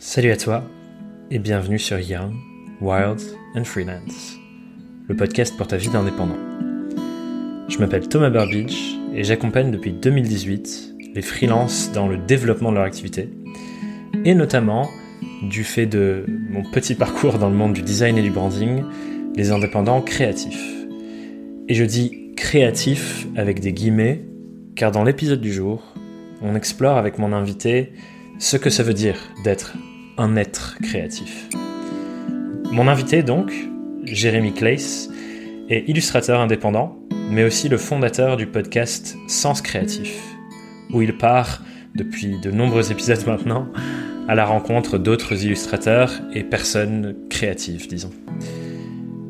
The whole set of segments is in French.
Salut à toi et bienvenue sur Young, Wild and Freelance, le podcast pour ta vie d'indépendant. Je m'appelle Thomas Burbidge et j'accompagne depuis 2018 les freelances dans le développement de leur activité et notamment du fait de mon petit parcours dans le monde du design et du branding, les indépendants créatifs. Et je dis créatif avec des guillemets car dans l'épisode du jour, on explore avec mon invité ce que ça veut dire d'être un être créatif. Mon invité donc, Jérémy Claes, est illustrateur indépendant, mais aussi le fondateur du podcast Sens Créatif, où il part, depuis de nombreux épisodes maintenant, à la rencontre d'autres illustrateurs et personnes créatives, disons.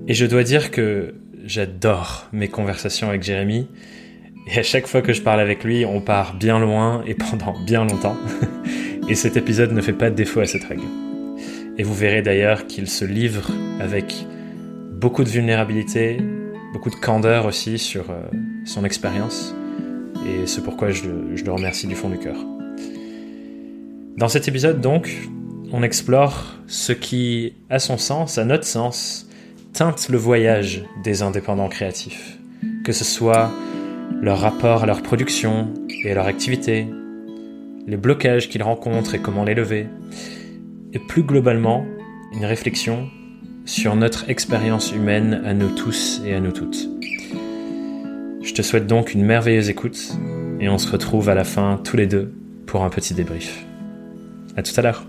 Et je dois dire que j'adore mes conversations avec Jérémy, et à chaque fois que je parle avec lui, on part bien loin et pendant bien longtemps. Et cet épisode ne fait pas défaut à cette règle. Et vous verrez d'ailleurs qu'il se livre avec beaucoup de vulnérabilité, beaucoup de candeur aussi sur euh, son expérience. Et c'est pourquoi je le remercie du fond du cœur. Dans cet épisode donc, on explore ce qui, à son sens, à notre sens, teinte le voyage des indépendants créatifs. Que ce soit leur rapport à leur production et à leur activité, les blocages qu'ils rencontrent et comment les lever, et plus globalement, une réflexion sur notre expérience humaine à nous tous et à nous toutes. Je te souhaite donc une merveilleuse écoute, et on se retrouve à la fin tous les deux pour un petit débrief. À tout à l'heure.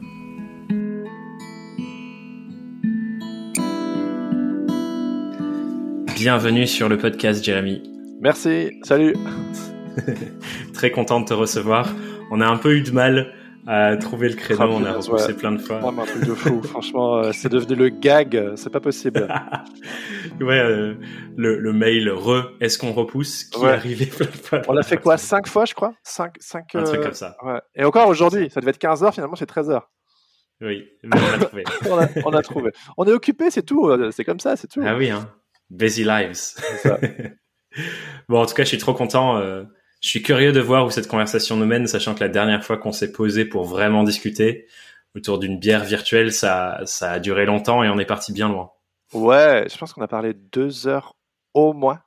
Bienvenue sur le podcast, Jérémy. Merci, salut. Très content de te recevoir on a un peu eu de mal à trouver le créneau, on a repoussé plein de fois. un truc de fou, franchement, euh, c'est devenu le gag, c'est pas possible. ouais, euh, le, mail re, est-ce qu'on repousse, qui est arrivé plein de fois. On l'a fait quoi, 5 fois, je crois? 5, 5, Un truc euh, comme ça. Ouais. Et encore aujourd'hui, ça devait être 15h, finalement c'est 13h. Oui, mais on a trouvé. on, a, trouvé. On est occupé, c'est tout, c'est comme ça, c'est tout. Ah oui, hein. Busy lives. Ça. bon, en tout cas, je suis trop content. Je suis curieux de voir où cette conversation nous mène, sachant que la dernière fois qu'on s'est posé pour vraiment discuter autour d'une bière virtuelle, ça, ça a duré longtemps et on est parti bien loin. Ouais, je pense qu'on a parlé deux heures au moins.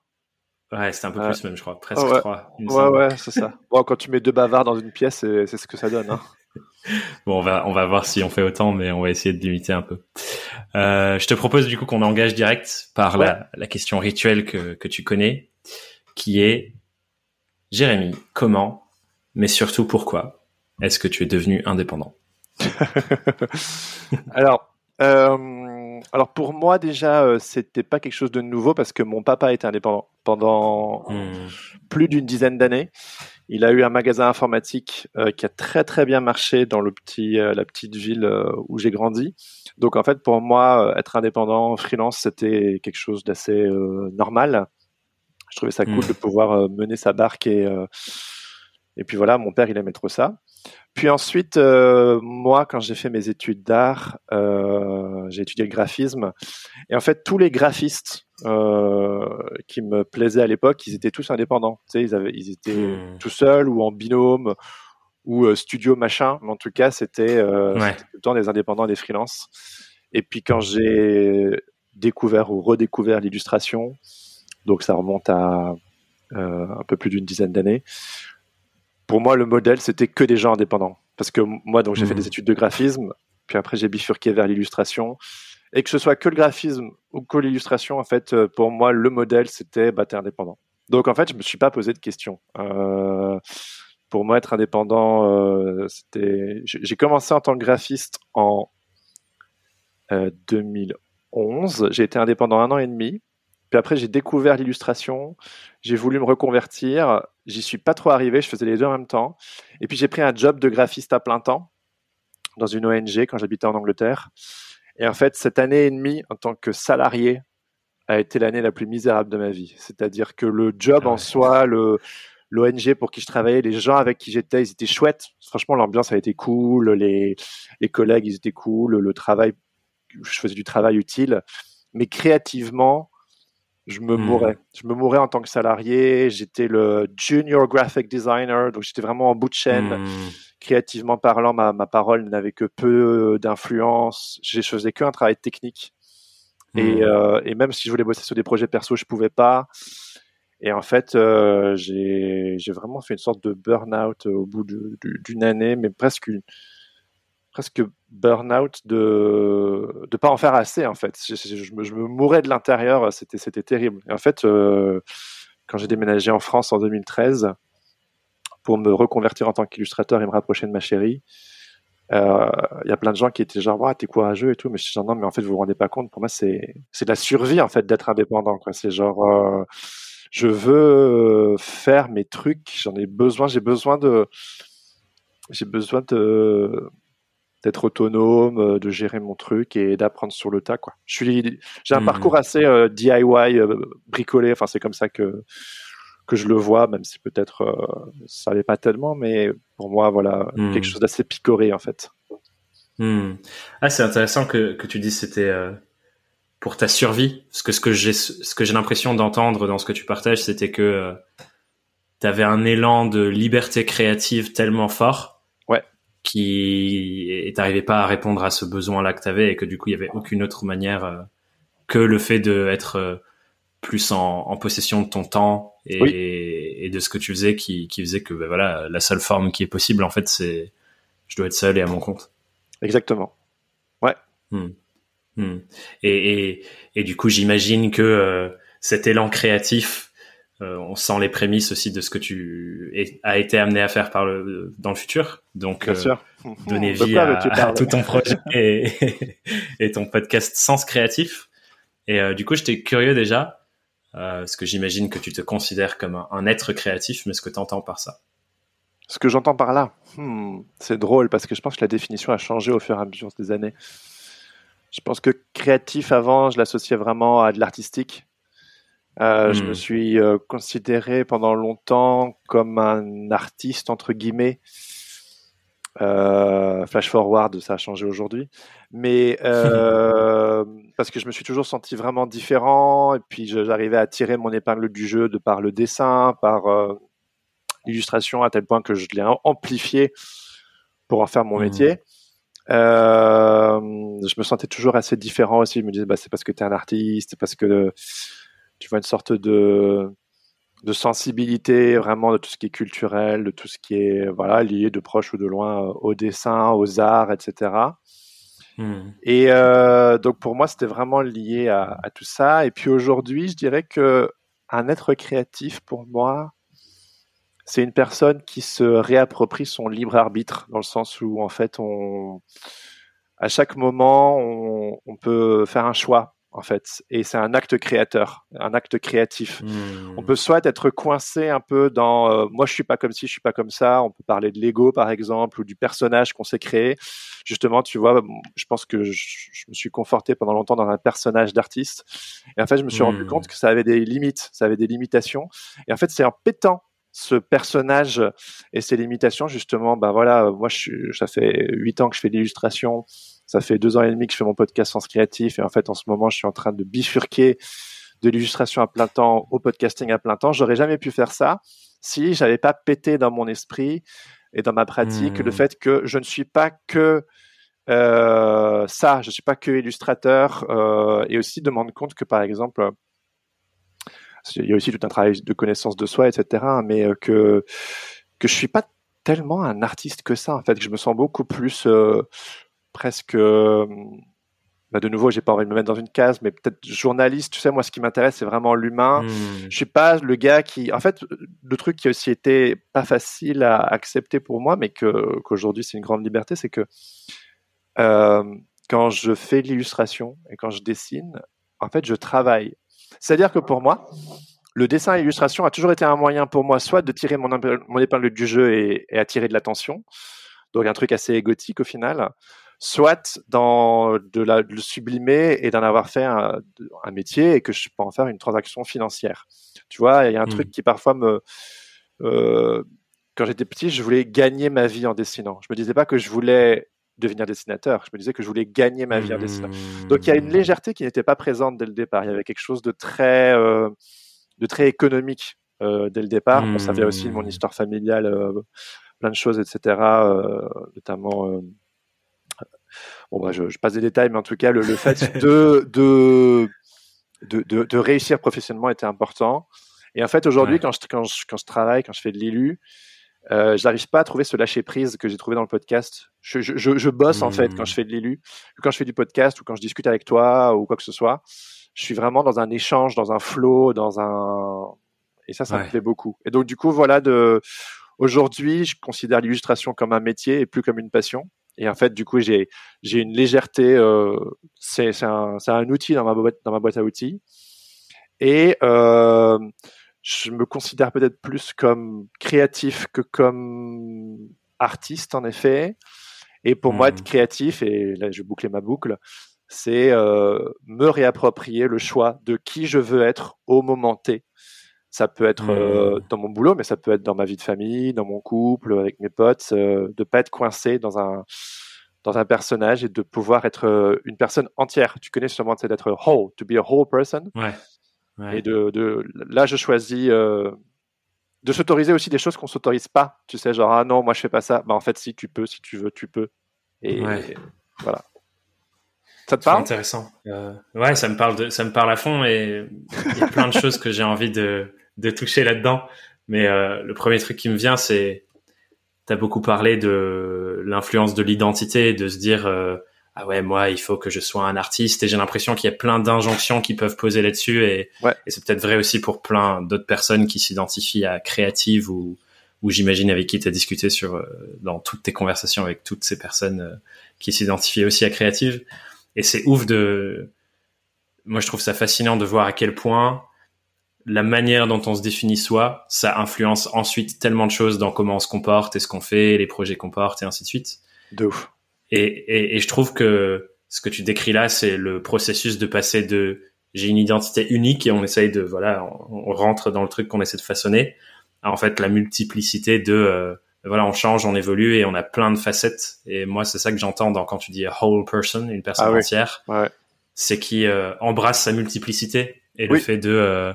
Ouais, c'était un peu plus même, je crois, presque trois. Ouais, ouais, c'est ça. bon, quand tu mets deux bavards dans une pièce, c'est ce que ça donne. Hein. bon, on va, on va voir si on fait autant, mais on va essayer de limiter un peu. Euh, je te propose du coup qu'on engage direct par la, la question rituelle que, que tu connais, qui est Jérémy, comment, mais surtout pourquoi est-ce que tu es devenu indépendant? Alors, euh, alors pour moi déjà, euh, c'était pas quelque chose de nouveau parce que mon papa était indépendant pendant hmm. plus d'une dizaine d'années. Il a eu un magasin informatique euh, qui a très très bien marché dans le petit, la petite ville où j'ai grandi. Donc en fait, pour moi, être indépendant, freelance, c'était quelque chose d'assez normal. Je trouvais ça cool hmm. de pouvoir euh, mener sa barque et euh, et puis voilà, mon père il aimait trop ça. Puis ensuite, euh, moi, quand j'ai fait mes études d'art, j'ai étudié le graphisme. Et en fait, tous les graphistes qui me plaisaient à l'époque, ils étaient tous indépendants. Tu sais, ils, avaient, ils étaient hmm. tout seuls ou en binôme ou studio machin. Mais en tout cas, c'était tout le temps des indépendants, des freelances. Et puis quand j'ai découvert ou redécouvert l'illustration, donc ça remonte à euh, un peu plus d'une dizaine d'années. Pour moi, le modèle, c'était que des gens indépendants. Parce que moi, donc j'ai fait mmh. des études de graphisme, puis après j'ai bifurqué vers l'illustration. Et que ce soit que le graphisme ou que l'illustration, en fait, euh, pour moi, le modèle, c'était bah, t'es indépendant. Donc en fait, je me suis pas posé de questions. Euh, pour moi, être indépendant, euh, c'était. J'ai commencé en tant que graphiste en 2011. J'ai été indépendant un an et demi. Puis après, j'ai découvert l'illustration. J'ai voulu me reconvertir. J'y suis pas trop arrivé. Je faisais les deux en même temps. Et puis, j'ai pris un job de graphiste à plein temps dans une ONG quand j'habitais en Angleterre. Et en fait, cette année et demie en tant que salarié a été l'année la plus misérable de ma vie. C'est-à-dire que le job en soi, le, l'ONG pour qui je travaillais, les gens avec qui j'étais, ils étaient chouettes. Franchement, l'ambiance a été cool, les, les collègues, ils étaient cool, le travail, je faisais du travail utile. Mais créativement, je me hmm. mourais. Je me mourais en tant que salarié. J'étais le junior graphic designer, donc j'étais vraiment en bout de chaîne. Hmm. créativement parlant, ma, ma parole n'avait que peu d'influence. Je faisais qu'un travail technique. Et, hmm. euh, et, même si je voulais bosser sur des projets perso, je pouvais pas. Et en fait, euh, j'ai vraiment fait une sorte de burn-out au bout d'une année, mais presque une, presque burn-out de de pas en faire assez en fait. Je, me, mourais de l'intérieur, c'était terrible. Et en fait, euh, quand j'ai déménagé en France en 2013 pour me reconvertir en tant qu'illustrateur et me rapprocher de ma chérie, euh, il y a plein de gens qui étaient genre ouais, t'es courageux et tout, mais je suis genre non mais en fait vous vous rendez pas compte. Pour moi c'est la survie en fait d'être indépendant. C'est genre euh, je veux faire mes trucs, j'en ai besoin, j'ai besoin de j'ai besoin de d'être autonome, euh, de gérer mon truc et d'apprendre sur le tas. Quoi. Je suis, j'ai un mmh. parcours assez euh, DIY, euh, bricolé. Enfin, c'est comme ça que que je le vois, même si peut-être ça n'est pas tellement, mais pour moi, voilà, mmh. quelque chose d'assez picoré en fait. Mmh. Ah, c'est intéressant que que tu dises c'était pour ta survie, parce que ce que j'ai ce que j'ai l'impression d'entendre dans ce que tu partages, c'était que tu avais un élan de liberté créative tellement fort qui t'arrivais pas à répondre à ce besoin-là que tu avais et que du coup il y avait aucune autre manière euh, que le fait d'être euh, plus en, en, possession de ton temps et, et, de ce que tu faisais qui, qui faisait que ben voilà la seule forme qui est possible en fait c'est je dois être seul et à mon compte. Exactement. Ouais. Hmm. Hmm. Et, et, et, du coup j'imagine que euh, cet élan créatif euh, on sent les prémices aussi de ce que tu as été amené à faire par le, dans le futur. Donc, euh, donner vie à, tout ton projet et, ton podcast Sens Créatif. Et euh, du coup, j'étais curieux déjà, parce que j'imagine que tu te considères comme un, être créatif, mais ce que tu entends par ça? Ce que j'entends par là, hmm, c'est drôle parce que je pense que la définition a changé au fur et à mesure des années. Je pense que créatif avant, je l'associais vraiment à de l'artistique euh, Je me hmm. suis euh, considéré pendant longtemps comme un artiste entre guillemets. Euh, flash forward, ça a changé aujourd'hui, mais euh, parce que je me suis toujours senti vraiment différent et puis j'arrivais à tirer mon épingle du jeu de par le dessin, par l'illustration à tel point que je l'ai amplifié pour en faire mon hmm. métier. Je me sentais toujours assez différent aussi. Je me disais, bah, c'est parce que tu es un artiste, parce que tu vois une sorte de de sensibilité vraiment de tout ce qui est culturel, de tout ce qui est voilà lié de proche ou de loin au dessin, aux arts, etc. Et hmm. euh, donc pour moi c'était vraiment lié à, à, tout ça. Et puis aujourd'hui je dirais que un être créatif pour moi c'est une personne qui se réapproprie son libre arbitre dans le sens où en fait on à chaque moment on, on peut faire un choix en fait. Et c'est un acte créateur, un acte créatif. Hmm. On peut soit être coincé un peu dans euh, moi je suis pas comme ci, je suis pas comme ça. On peut parler de l'ego par exemple ou du personnage qu'on s'est créé. Justement, tu vois, je pense que je, me suis conforté pendant longtemps dans un personnage d'artiste. Et en fait, je me suis rendu hmm. compte que ça avait des limites, ça avait des limitations. Et en fait, c'est en pétant ce personnage et ses limitations justement ben voilà moi je ça fait huit ans que je fais de l'illustration ça fait deux ans et demi que je fais mon podcast Sens Créatif et en fait en ce moment je suis en train de bifurquer de l'illustration à plein temps au podcasting à plein temps. J'aurais jamais pu faire ça si j'avais pas pété dans mon esprit et dans ma pratique le hmm. fait que je ne suis pas que euh, ça, je suis pas que illustrateur euh, et aussi de me rendre compte que par exemple il y a aussi tout un travail de connaissance de soi, etc. Mais euh, que que je suis pas tellement un artiste que ça en fait que je me sens beaucoup plus presque euh, bah de nouveau, j'ai pas envie de me mettre dans une case, mais peut-être journaliste. Tu sais, moi, ce qui m'intéresse, c'est vraiment l'humain. Hmm. Je suis pas le gars qui, en fait, le truc qui a aussi été pas facile à accepter pour moi, mais que qu'aujourd'hui c'est une grande liberté, c'est que euh, quand je fais l'illustration et quand je dessine, en fait, je travaille. C'est-à-dire que pour moi, le dessin et l'illustration a toujours été un moyen pour moi, soit de tirer mon, mon épingle du jeu et, et attirer de l'attention, donc un truc assez égotique au final, soit dans de, la, le sublimer et d'en avoir fait un, un, métier et que je peux en faire une transaction financière. Tu vois, il y a un truc hmm. qui parfois me... Euh, quand j'étais petit, je voulais gagner ma vie en dessinant. Je me disais pas que je voulais devenir dessinateur. Je me disais que je voulais gagner ma vie en dessinant. Donc il y a une hmm. légèreté qui n'était pas présente dès le départ. Il y avait quelque chose de très, euh, de très économique euh, dès le départ. ça vient aussi de mon hmm. histoire familiale. Euh, plein de choses, etc. notamment bon bah je, je, passe des détails, mais en tout cas le, le fait de, de, de, de, réussir professionnellement était important. Et en fait aujourd'hui quand, je, quand, je, quand je travaille, quand je fais de l'élu, euh, j'arrive pas à trouver ce lâcher prise que j'ai trouvé dans le podcast. Je, je, je bosse en fait quand je hmm. fais de l'élu, quand je fais du podcast ou quand je discute avec toi ou quoi que ce soit. Je suis vraiment dans un échange, dans un flow, dans un et ça, ça me plaît beaucoup. Et donc du coup, voilà, de aujourd'hui, je considère l'illustration comme un métier et plus comme une passion. Et en fait, du coup, j'ai j'ai une légèreté. Euh, c'est c'est un, un outil dans ma boîte dans ma boîte à outils. Et euh, je me considère peut-être plus comme créatif que comme artiste, en effet. Et pour moi, être mmh. créatif, et là, je boucler ma boucle, c'est euh, me réapproprier le choix de qui je veux être au moment T. Ça peut être euh, mmh. dans mon boulot, mais ça peut être dans ma vie de famille, dans mon couple, avec mes potes, euh, de pas être coincé dans un dans un personnage et de pouvoir être euh, une personne entière. Tu connais sûrement c'est d'être whole, to be a whole person. Ouais. Et de, de là, je choisis euh, de s'autoriser aussi des choses qu'on s'autorise pas. Tu sais, genre ah non, moi je fais pas ça. Bah en fait, si tu peux, si tu veux, tu peux. Et, voilà. Ça te parle? Intéressant. Euh, ouais, ça me parle de, ça me parle à fond et il y a plein de choses que j'ai envie de de toucher là-dedans. Mais euh, le premier truc qui me vient, c'est tu as beaucoup parlé de l'influence de l'identité, de se dire euh, ah ouais moi il faut que je sois un artiste. Et j'ai l'impression qu'il y a plein d'injonctions qui peuvent poser là-dessus. Et, et c'est peut-être vrai aussi pour plein d'autres personnes qui s'identifient à créative ou ou j'imagine avec qui tu as discuté sur euh, dans toutes tes conversations avec toutes ces personnes euh, qui s'identifient aussi à créative et c'est ouf de moi je trouve ça fascinant de voir à quel point la manière dont on se définit soi, ça influence ensuite tellement de choses dans comment on se comporte et ce qu'on fait, les projets qu'on porte et ainsi de suite. De ouf. Et, et, et je trouve que ce que tu décris là, c'est le processus de passer de j'ai une identité unique et on essaye de voilà, on, rentre dans le truc qu'on essaie de façonner. en fait, la multiplicité de euh, voilà, on change, on évolue et on a plein de facettes. Et moi, c'est ça que j'entends dans quand tu dis a whole person, une personne ah entière. Ouais. C'est qui euh, embrasse sa multiplicité et le fait de euh,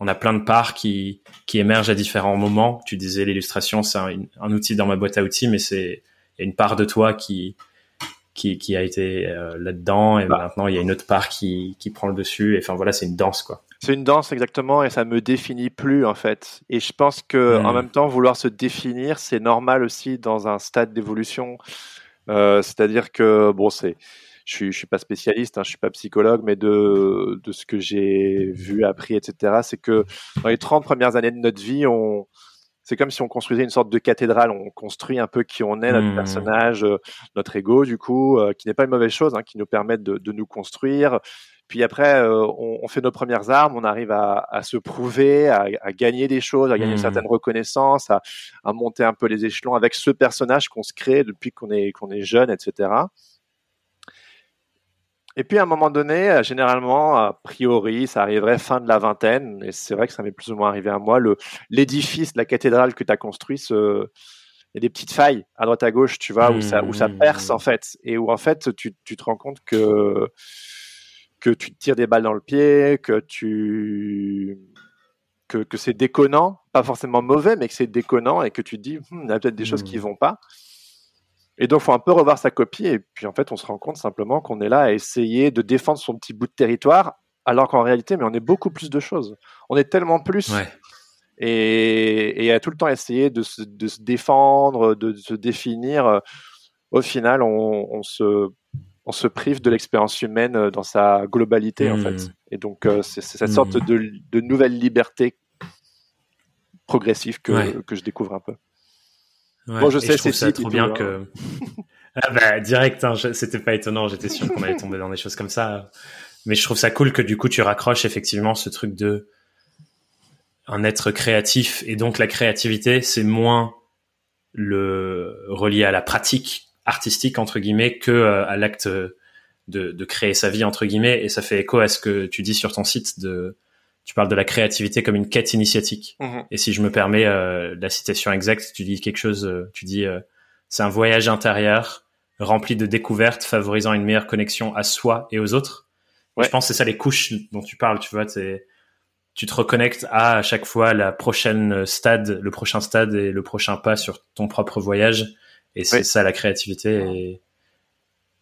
on a plein de parts qui, qui émergent à différents moments. Tu disais l'illustration, c'est un, un, outil dans ma boîte à outils, mais c'est une part de toi qui qui, qui a été euh, là-dedans et bah. maintenant il y a une autre part qui, qui prend le dessus. Et enfin voilà, c'est une danse quoi. C'est une danse exactement et ça me définit plus en fait. Et je pense que en même temps vouloir se définir, c'est normal aussi dans un stade d'évolution. Euh, C'est-à-dire que bon, c'est je suis, je suis pas spécialiste, hein, je suis pas psychologue, mais de, de ce que j'ai vu, appris, etc., c'est que dans les 30 premières années de notre vie, on, c'est comme si on construisait une sorte de cathédrale. On construit un peu qui on est, notre mmh. personnage, euh, notre ego, du coup, euh, qui n'est pas une mauvaise chose, hein, qui nous permet de, de, nous construire. Puis après, euh, on, on, fait nos premières armes, on arrive à, à se prouver, à, à, gagner des choses, à gagner une mmh. certaine reconnaissance, à, à, monter un peu les échelons avec ce personnage qu'on se crée depuis qu'on est qu'on est jeune, etc. Et puis à un moment donné, euh, généralement, a priori, ça arriverait fin de la vingtaine, et c'est vrai que ça m'est plus ou moins arrivé à moi, le l'édifice, la cathédrale que tu as construit, ce, il y a des petites failles à droite à gauche, tu vois, où ça où ça perce en fait, et où en fait tu, tu te rends compte que que tu te tires des balles dans le pied, que tu que, que c'est déconnant, pas forcément mauvais, mais que c'est déconnant et que tu te dis, hmm, il y a peut-être des choses qui hmm. vont pas. Et donc, faut un peu revoir sa copie. Et puis, en fait, on se rend compte simplement qu'on est là à essayer de défendre son petit bout de territoire, alors qu'en réalité, mais on est beaucoup plus de choses. On est tellement plus. Et, et à tout le temps essayer de se, de se défendre, de, se définir. Au final, on, on se on se prive de l'expérience humaine dans sa globalité en fait. Hmm. Et donc euh, c'est cette sorte hmm. de, de, nouvelle liberté progressive que, que je découvre un peu bon, je sais, c'est ça trop bien que. ah bah direct, hein, c'était pas étonnant. J'étais sûr qu'on allait tomber dans des choses comme ça. Mais je trouve ça cool que du coup tu raccroches effectivement ce truc de un être créatif et donc la créativité c'est moins le relié à la pratique artistique entre guillemets que euh, à l'acte de, de créer sa vie entre guillemets et ça fait écho à ce que tu dis sur ton site de tu parles de la créativité comme une quête initiatique. Mhm. Et si je me permets euh, la citation exacte, tu dis quelque chose, euh, tu dis euh, c'est un voyage intérieur rempli de découvertes favorisant une meilleure connexion à soi et aux autres. je pense que c'est ça les couches dont tu parles, tu vois, tu te reconnectes à, à chaque fois la prochaine stade, le prochain stade et le prochain pas sur ton propre voyage. Et c'est ça la créativité. Et,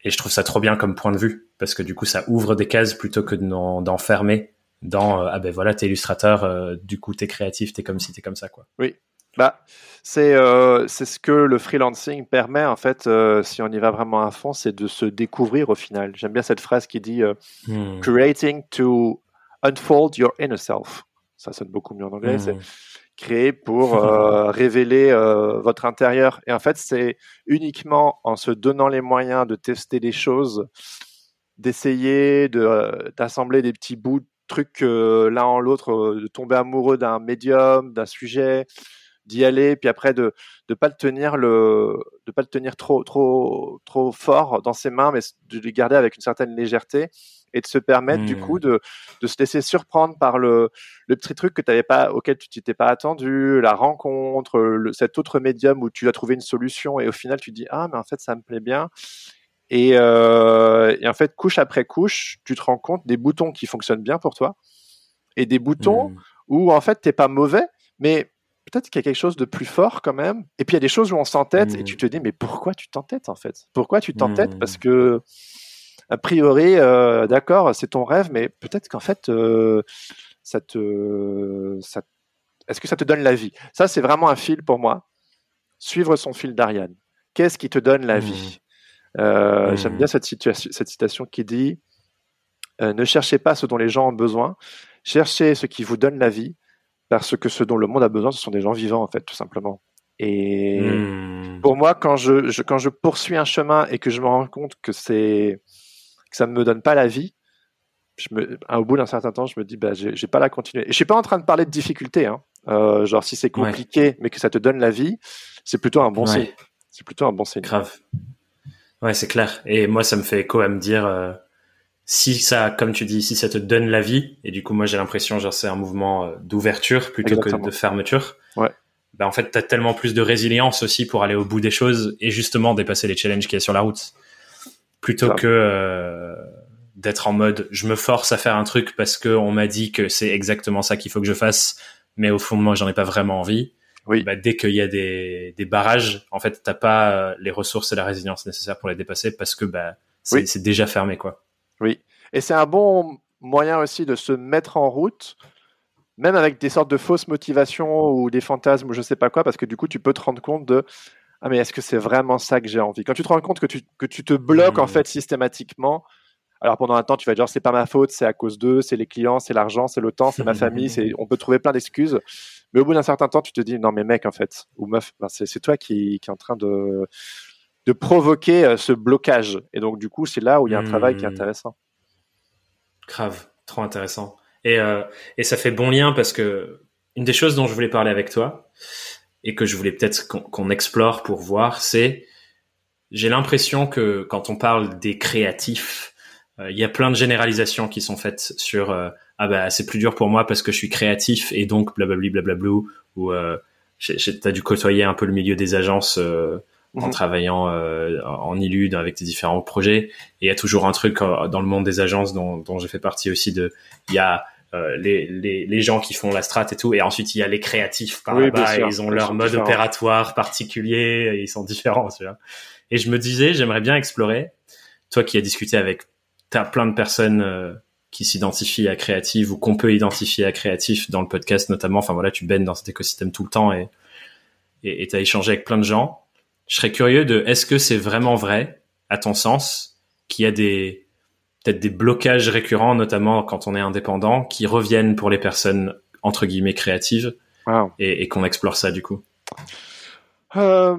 et je trouve ça trop bien comme point de vue parce que du coup, ça ouvre des cases plutôt que d'en fermer dans euh, ah ben voilà, t'es illustrateur, euh, du coup t'es créatif, t'es comme si t'es comme ça quoi. Oui, bah, c'est euh, c'est ce que le freelancing permet en fait, euh, si on y va vraiment à fond, c'est de se découvrir au final. J'aime bien cette phrase qui dit hmm. creating to unfold your inner self. Ça sonne beaucoup mieux en anglais. C'est hmm. créer pour révéler votre intérieur. Et en fait, c'est uniquement en se donnant les moyens de tester des choses, d'essayer de d'assembler des petits bouts de trucs l'un en l'autre, de tomber amoureux d'un médium, d'un sujet, d'y aller, puis après de ne pas le tenir le de pas le tenir trop trop trop fort dans ses mains, mais de le garder avec une certaine légèreté et de se permettre du coup mmh. de, de se laisser surprendre par le, le petit truc que t'avais pas auquel tu t'étais pas attendu, la rencontre, le, cet autre médium où tu as trouvé une solution et au final tu dis ah mais en fait ça me plaît bien et, euh, et en fait couche après couche tu te rends compte des boutons qui fonctionnent bien pour toi et des boutons mmh. où en fait t'es pas mauvais mais peut-être qu'il y a quelque chose de plus fort quand même. Et puis il y a des choses où on s'entête et mmh. tu te dis mais pourquoi tu t'entêtes en fait? Pourquoi tu t'entêtes? Parce mmh. que a priori, euh, d'accord, c'est ton rêve, mais peut-être qu'en fait euh, ça te, ça, est-ce que ça te donne la vie? Ça c'est vraiment un fil pour moi. Suivre son fil d'Ariane. Qu'est-ce qui te donne la vie? Mmh. euh, J'aime bien cette, citation qui dit ne cherchez pas ce dont les gens ont besoin, cherchez ce qui vous donne la vie parce que ce dont le monde a besoin, ce sont des gens vivants, en fait, tout simplement. Et hmm. pour moi, quand je, quand je poursuis un chemin et que je me rends compte que c'est que ça ne me donne pas la vie, je me, au bout d'un certain temps, je me dis, bah, j'ai pas la continuer. Et je suis pas en train de parler de difficultés, hein. Euh, genre si c'est compliqué, mais que ça te donne la vie, c'est plutôt un bon signe. C'est plutôt un bon signe. Grave. Ouais, c'est clair. Et moi, ça me fait écho à me dire, euh, si ça, comme tu dis, si ça te donne la vie, et du coup, moi, j'ai l'impression, genre, c'est un mouvement euh, d'ouverture plutôt que de fermeture. Ouais. Ben, en fait, t'as tellement plus de résilience aussi pour aller au bout des choses et justement dépasser les challenges qu'il y a sur la route. Plutôt que euh, d'être en mode, je me force à faire un truc parce que on m'a dit que c'est exactement ça qu'il faut que je fasse, mais au fond moi, j'en ai pas vraiment envie. Oui. Bah, dès qu'il y a des, des barrages, en fait, t'as pas euh, les ressources et la résilience nécessaires pour les dépasser parce que bah, c'est déjà fermé, quoi. Oui. Et c'est un bon moyen aussi de se mettre en route, même avec des sortes de fausses motivations ou des fantasmes ou je sais pas quoi, parce que du coup, tu peux te rendre compte de ah mais est-ce que c'est vraiment ça que j'ai envie? Quand tu te rends compte que tu, que tu te bloques en mmh. fait systématiquement, alors pendant un temps, tu vas dire c'est pas ma faute, c'est à cause d'eux, c'est les clients, c'est l'argent, c'est le temps, c'est ma famille, c'est on peut trouver plein d'excuses. Mais au bout d'un certain temps, tu te dis non mais mec en fait ou meuf, ben, c'est toi qui, qui est en train de de provoquer euh, ce blocage. Et donc, du coup, c'est là où il y a un travail qui est hmm. intéressant. Grave, trop intéressant. Et, euh, et ça fait bon lien parce que une des choses dont je voulais parler avec toi et que je voulais peut-être qu'on explore pour voir, c'est j'ai l'impression que quand on parle des créatifs, euh, il y a plein de généralisations qui sont faites sur ah bah c'est plus dur pour moi parce que je suis créatif et donc blablabla blablablou ou euh, t'as dû côtoyer un peu le milieu des agences en mhm. travaillant euh, en ILU avec des différents projets. Et il y a toujours un truc euh, dans le monde des agences dont, dont j'ai fait partie aussi de, il y a euh, les, les, les, gens qui font la strat et tout, et ensuite il y a les créatifs par là-bas, ils ont leur mode opératoire particulier, et ils sont différents, tu vois. Et je me disais, j'aimerais bien explorer, toi qui as discuté avec, t'as plein de personnes euh, qui s'identifient à créative ou qu'on peut identifier à créatif dans le podcast notamment, enfin voilà, tu baignes dans cet écosystème tout le temps et et t'as échangé avec plein de gens. Je serais curieux de est-ce que c'est vraiment vrai, à ton sens, qu'il y a des peut-être des blocages récurrents, notamment quand on est indépendant, qui reviennent pour les personnes entre guillemets créatives, et, qu'on explore ça du coup? Euh,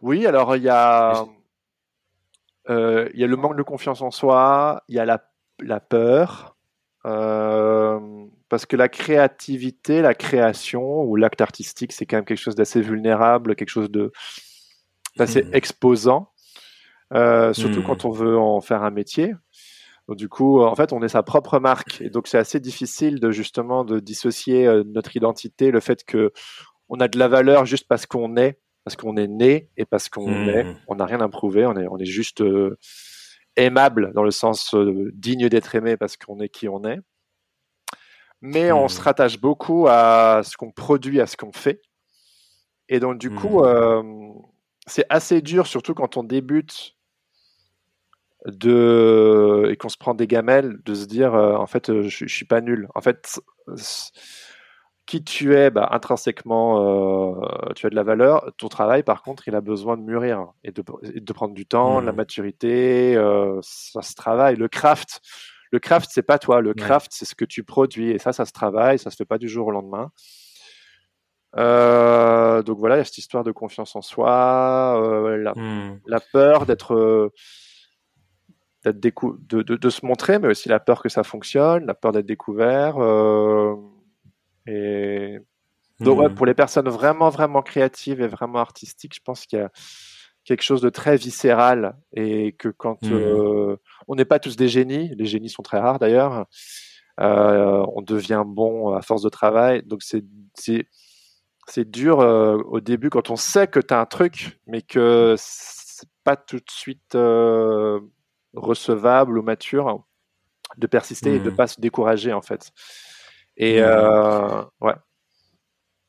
oui, alors il y a euh, il y a le manque de confiance en soi, il y a la, la peur, euh, parce que la créativité, la création ou l'acte artistique, c'est quand même quelque chose d'assez vulnérable, quelque chose de assez mmh. exposant, euh, surtout quand mmh. on veut en faire un métier. Donc, du coup, en fait, on est sa propre marque, et donc c'est assez difficile de justement de dissocier euh, notre identité, le fait que on a de la valeur juste parce qu'on est, parce qu'on est né et parce qu'on mmh. est. On n'a rien à prouver, on est, on est juste aimable dans le sens digne d'être aimé parce qu'on est qui on est. mais on se rattache beaucoup à ce qu'on produit, à ce qu'on fait. Et donc, du coup, euh, c'est assez dur, surtout quand on débute de et qu'on se prend des gamelles, de se dire euh, en fait, je, je, suis pas nul. En fait, qui tu es, bah, intrinsèquement, euh, tu as de la valeur. Ton travail, par contre, il a besoin de mûrir et de, de prendre du temps, de la mmh. maturité. Euh, ça se travaille. Le craft, le craft, c'est pas toi. Le craft, c'est ce que tu produis. Et ça, ça se travaille. Ça se fait pas du jour au lendemain. Euh, donc voilà, il y a cette histoire de confiance en soi, la, mmh. la, peur d'être, d'être de, de, de, se montrer, mais aussi la peur que ça fonctionne, la peur d'être découvert. Euh, et donc, hmm. pour les personnes vraiment, vraiment créatives et vraiment artistiques, je pense qu'il y a quelque chose de très viscéral et que quand hmm. euh, on n'est pas tous des génies, les génies sont très rares d'ailleurs, euh, on devient bon à force de travail. Donc, c'est c'est dur euh, au début quand on sait que tu as un truc, mais que c'est pas tout de suite recevable ou mature, de persister et de hmm. pas se décourager en fait. Et euh, ouais.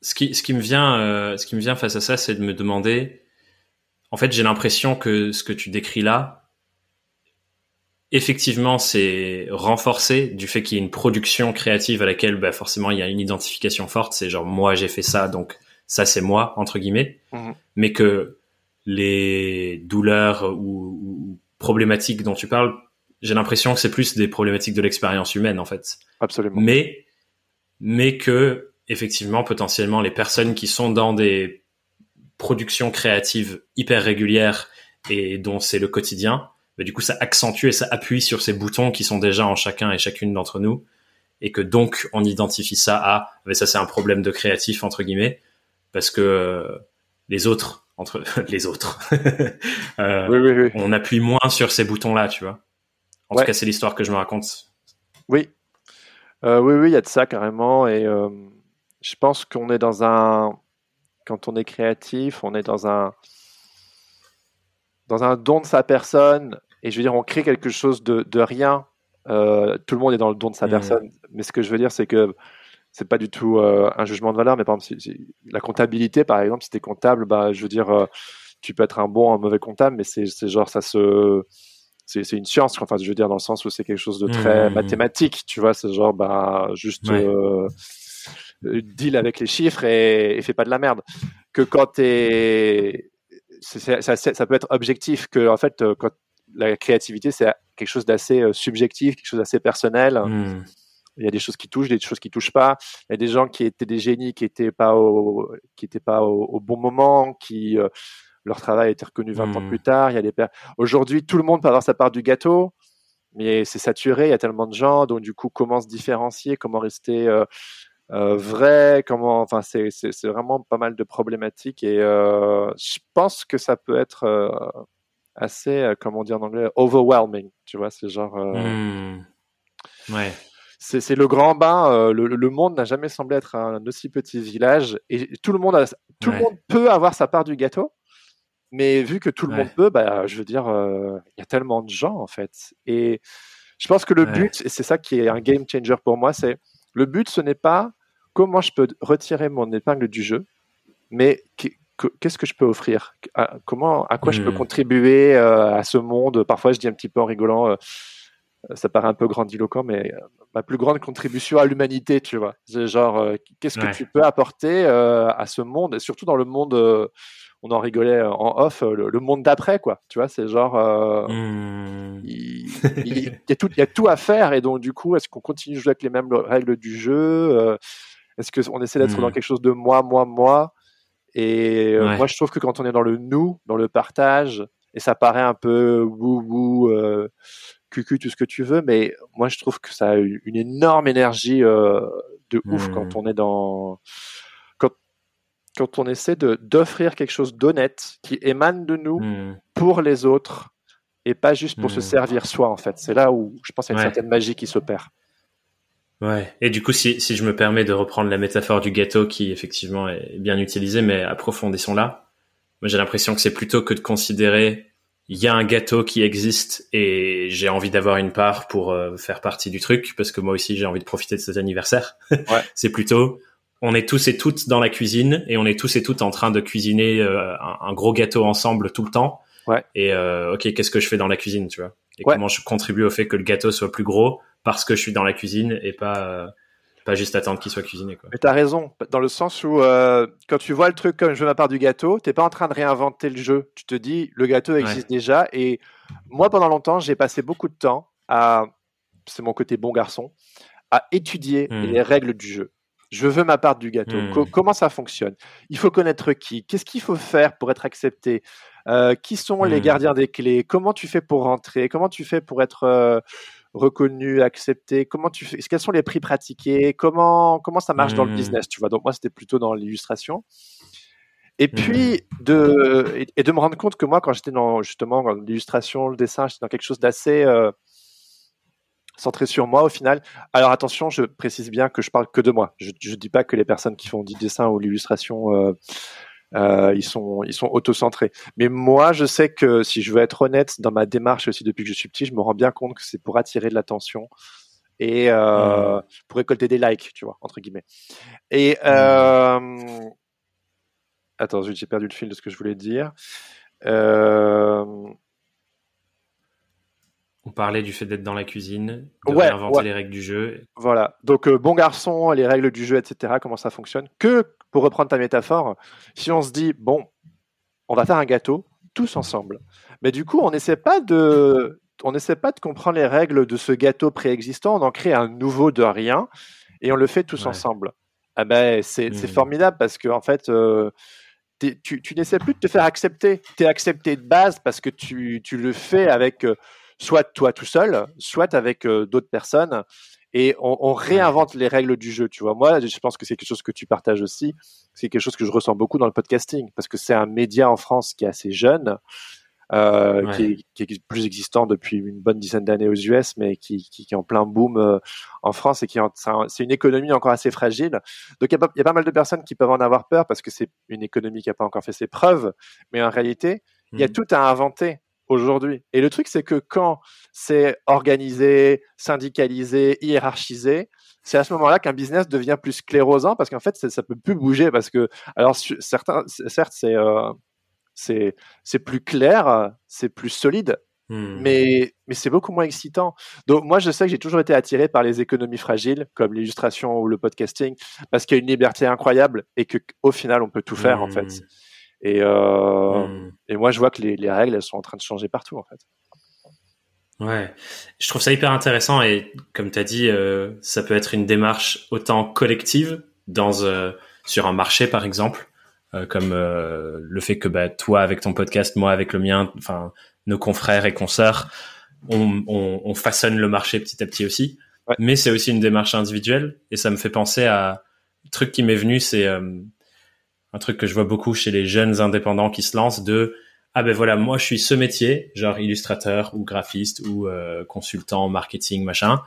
Ce qui, ce qui me vient, euh, ce qui me vient face à ça, c'est de me demander. En fait, j'ai l'impression que ce que tu décris là, effectivement, c'est renforcé du fait qu'il y ait une production créative à laquelle, bah, forcément, il y a une identification forte. C'est genre moi, j'ai fait ça, donc ça, c'est moi entre guillemets. Mhm. Mais que les douleurs ou, ou problématiques dont tu parles, j'ai l'impression que c'est plus des problématiques de l'expérience humaine en fait. Absolument. Mais mais que effectivement potentiellement les personnes qui sont dans des productions créatives hyper régulières et dont c'est le quotidien, bah, du coup ça accentue et ça appuie sur ces boutons qui sont déjà en chacun et chacune d'entre nous et que donc on identifie ça à mais ça c'est un problème de créatif entre guillemets parce que euh, les autres entre les autres euh, oui, oui, oui. on appuie moins sur ces boutons là tu vois. En tout cas c'est l'histoire que je me raconte. Oui euh, oui, oui, il y a de ça carrément. Et euh, je pense qu'on est dans un. Quand on est créatif, on est dans un. Dans un don de sa personne. Et je veux dire, on crée quelque chose de, de rien. Euh, tout le monde est dans le don de sa mmh. personne. Mais ce que je veux dire, c'est que c'est pas du tout un jugement de valeur. Mais par exemple, la comptabilité, par exemple, si tu es comptable, bah, je veux dire, tu peux être un bon, un mauvais comptable, mais c'est genre, ça se c'est une science, enfin, je veux dire, dans le sens où c'est quelque chose de très mmh. mathématique, tu vois, c'est genre, bah, juste euh, deal avec les chiffres et, et fais pas de la merde. Que quand t'es, ça, ça, ça, peut être objectif, que en fait, euh, quand la créativité, c'est quelque chose d'assez euh, subjectif, quelque chose d'assez personnel. Mmh. Il y a des choses qui touchent, des choses qui touchent pas. Il y a des gens qui étaient des génies, qui étaient pas au, qui étaient pas au, au bon moment, qui leur travail a été reconnu 20 ans hmm. plus tard. Il y a des Aujourd'hui, tout le monde peut avoir sa part du gâteau, mais c'est saturé. Il y a tellement de gens, donc du coup, comment se différencier, comment rester euh, euh, vrai, comment, enfin, c'est vraiment pas mal de problématiques et euh, je pense que ça peut être assez, comment dire en anglais, overwhelming. Tu vois, c'est genre. Hmm. Ouais c'est le grand bain. le, monde n'a jamais semblé être un aussi petit village et tout le monde a, tout le monde peut avoir sa part du gâteau. Mais vu que tout le monde peut, bah, je veux dire, euh, il y a tellement de gens en fait. Et je pense que le but, et c'est ça qui est un game changer pour moi, c'est le but, ce n'est pas comment je peux retirer mon épingle du jeu, mais qu'est-ce que je peux offrir? À, Comment, à quoi je peux mmh. contribuer euh, à ce monde? Parfois, je dis un petit peu en rigolant. Euh, ça paraît un peu grandiloquent, mais ma plus grande contribution à l'humanité, tu vois. C'est genre, qu'est-ce que tu peux apporter à ce monde, et surtout dans le monde on en rigolait en off, euh, le, monde d'après, quoi. Tu vois, c'est genre, euh, hmm. il, y a tout, il y a tout à faire, et donc du coup, est-ce qu'on continue de jouer avec les mêmes règles du jeu euh, Est-ce qu'on essaie d'être dans hmm. quelque chose de moi, moi, moi? Et moi, je trouve que quand on est dans le nous, dans le partage, et ça paraît un peu wou wou, cucu, tout ce que tu veux, mais moi, je trouve que ça a une énorme énergie de ouf quand hmm. on est dans quand on essaie d'offrir quelque chose d'honnête qui émane de nous hmm. pour les autres et pas juste pour se hmm. servir soi en fait. C'est là où je pense qu'il y a une certaine magie qui s'opère. Ouais. Et du coup, si, si je me permets de reprendre la métaphore du gâteau qui effectivement est bien utilisée, mais approfondissons là. Moi, j'ai l'impression que c'est plutôt que de considérer il y a un gâteau qui existe et j'ai envie d'avoir une part pour euh, faire partie du truc parce que moi aussi j'ai envie de profiter de cet anniversaire. Ouais. c'est plutôt on est tous et toutes dans la cuisine et on est tous et toutes en train de cuisiner euh, un, gros gâteau ensemble tout le temps. Ouais. Et euh, ok, qu'est-ce que je fais dans la cuisine, tu vois? Et comment je contribue au fait que le gâteau soit plus gros parce que je suis dans la cuisine et pas pas juste attendre qu'il soit cuisiné. Quoi. Mais t'as raison, dans le sens où euh, quand tu vois le truc comme je veux ma part du gâteau, t'es pas en train de réinventer le jeu. Tu te dis, le gâteau existe déjà. Et moi, pendant longtemps, j'ai passé beaucoup de temps à, c'est mon côté bon garçon, à étudier hmm. les règles du jeu. Je veux ma part du gâteau. Hmm. comment ça fonctionne? Il faut connaître qui? Qu'est-ce qu'il faut faire pour être accepté? Euh, Qui sont les hmm. gardiens des clés? Comment tu fais pour rentrer? Comment tu fais pour être euh, reconnu, accepté? Comment tu fais? Quels sont les prix pratiqués? Comment comment ça marche dans le mmh. business? Tu vois. Donc moi c'était plutôt dans l'illustration. Et puis de et, de me rendre compte que moi quand j'étais dans justement dans l'illustration, le dessin, j'étais dans quelque chose d'assez euh, centré sur moi au final. Alors attention, je précise bien que je parle que de moi. Je ne dis pas que les personnes qui font du dessin ou l'illustration euh, euh, ils sont ils sont auto-centrés. Mais moi, je sais que si je veux être honnête dans ma démarche aussi depuis que je suis petit, je me rends bien compte que c'est pour attirer de l'attention et euh, mmh. pour récolter des likes, tu vois, entre guillemets. Et mmh. attends, j'ai perdu le fil de ce que je voulais dire. Euh... On parlait du fait d'être dans la cuisine, de ouais, réinventer les règles du jeu. Voilà. Donc, euh, bon garçon, les règles du jeu, etc., comment ça fonctionne? Que, pour reprendre ta métaphore, si on se dit, bon, on va faire un gâteau, tous ensemble. Mais du coup, on n'essaie pas de, on n'essaie pas de comprendre les règles de ce gâteau préexistant, on en crée un nouveau de rien et on le fait tous ensemble. Ah ben, c'est hmm. formidable parce que, en fait, euh, tu, n'essaies plus de te faire accepter. Tu es accepté de base parce que tu, tu le fais avec euh, soit toi tout seul, soit avec euh, d'autres personnes. Et on, réinvente les règles du jeu, tu vois. Moi, je pense que c'est quelque chose que tu partages aussi. C'est quelque chose que je ressens beaucoup dans le podcasting, parce que c'est un média en France qui est assez jeune, euh, qui, est, plus existant depuis une bonne dizaine d'années aux US, mais qui, qui, est en plein boom euh, en France et qui c'est une économie encore assez fragile. Donc il y, a pas mal de personnes qui peuvent en avoir peur parce que c'est une économie qui n'a pas encore fait ses preuves, mais en réalité, il y a mmh. tout à inventer aujourd'hui. Et le truc, c'est que quand c'est organisé, syndicalisé, hiérarchisé, c'est à ce moment-là qu'un business devient plus sclérosant parce qu'en fait, ça peut plus bouger parce que, alors, certains, certes, c'est euh, c'est plus clair, c'est plus solide, hmm. mais mais c'est beaucoup moins excitant. Donc moi, je sais que j'ai toujours été attiré par les économies fragiles comme l'illustration ou le podcasting parce qu'il y a une liberté incroyable et que au final, on peut tout faire en fait. Et, euh, hmm. et moi, je vois que les, les, règles, elles sont en train de changer partout, en fait. Ouais, je trouve ça hyper intéressant et comme tu as dit, euh, ça peut être une démarche autant collective dans euh, sur un marché par exemple, euh, comme euh, le fait que bah, toi avec ton podcast, moi avec le mien, enfin nos confrères et consoeurs, on, on, on, façonne le marché petit à petit aussi. Ouais. Mais c'est aussi une démarche individuelle et ça me fait penser à un truc qui m'est venu, c'est un truc que je vois beaucoup chez les jeunes indépendants qui se lancent de ah ben voilà moi je suis ce métier genre illustrateur ou graphiste ou euh, consultant marketing machin.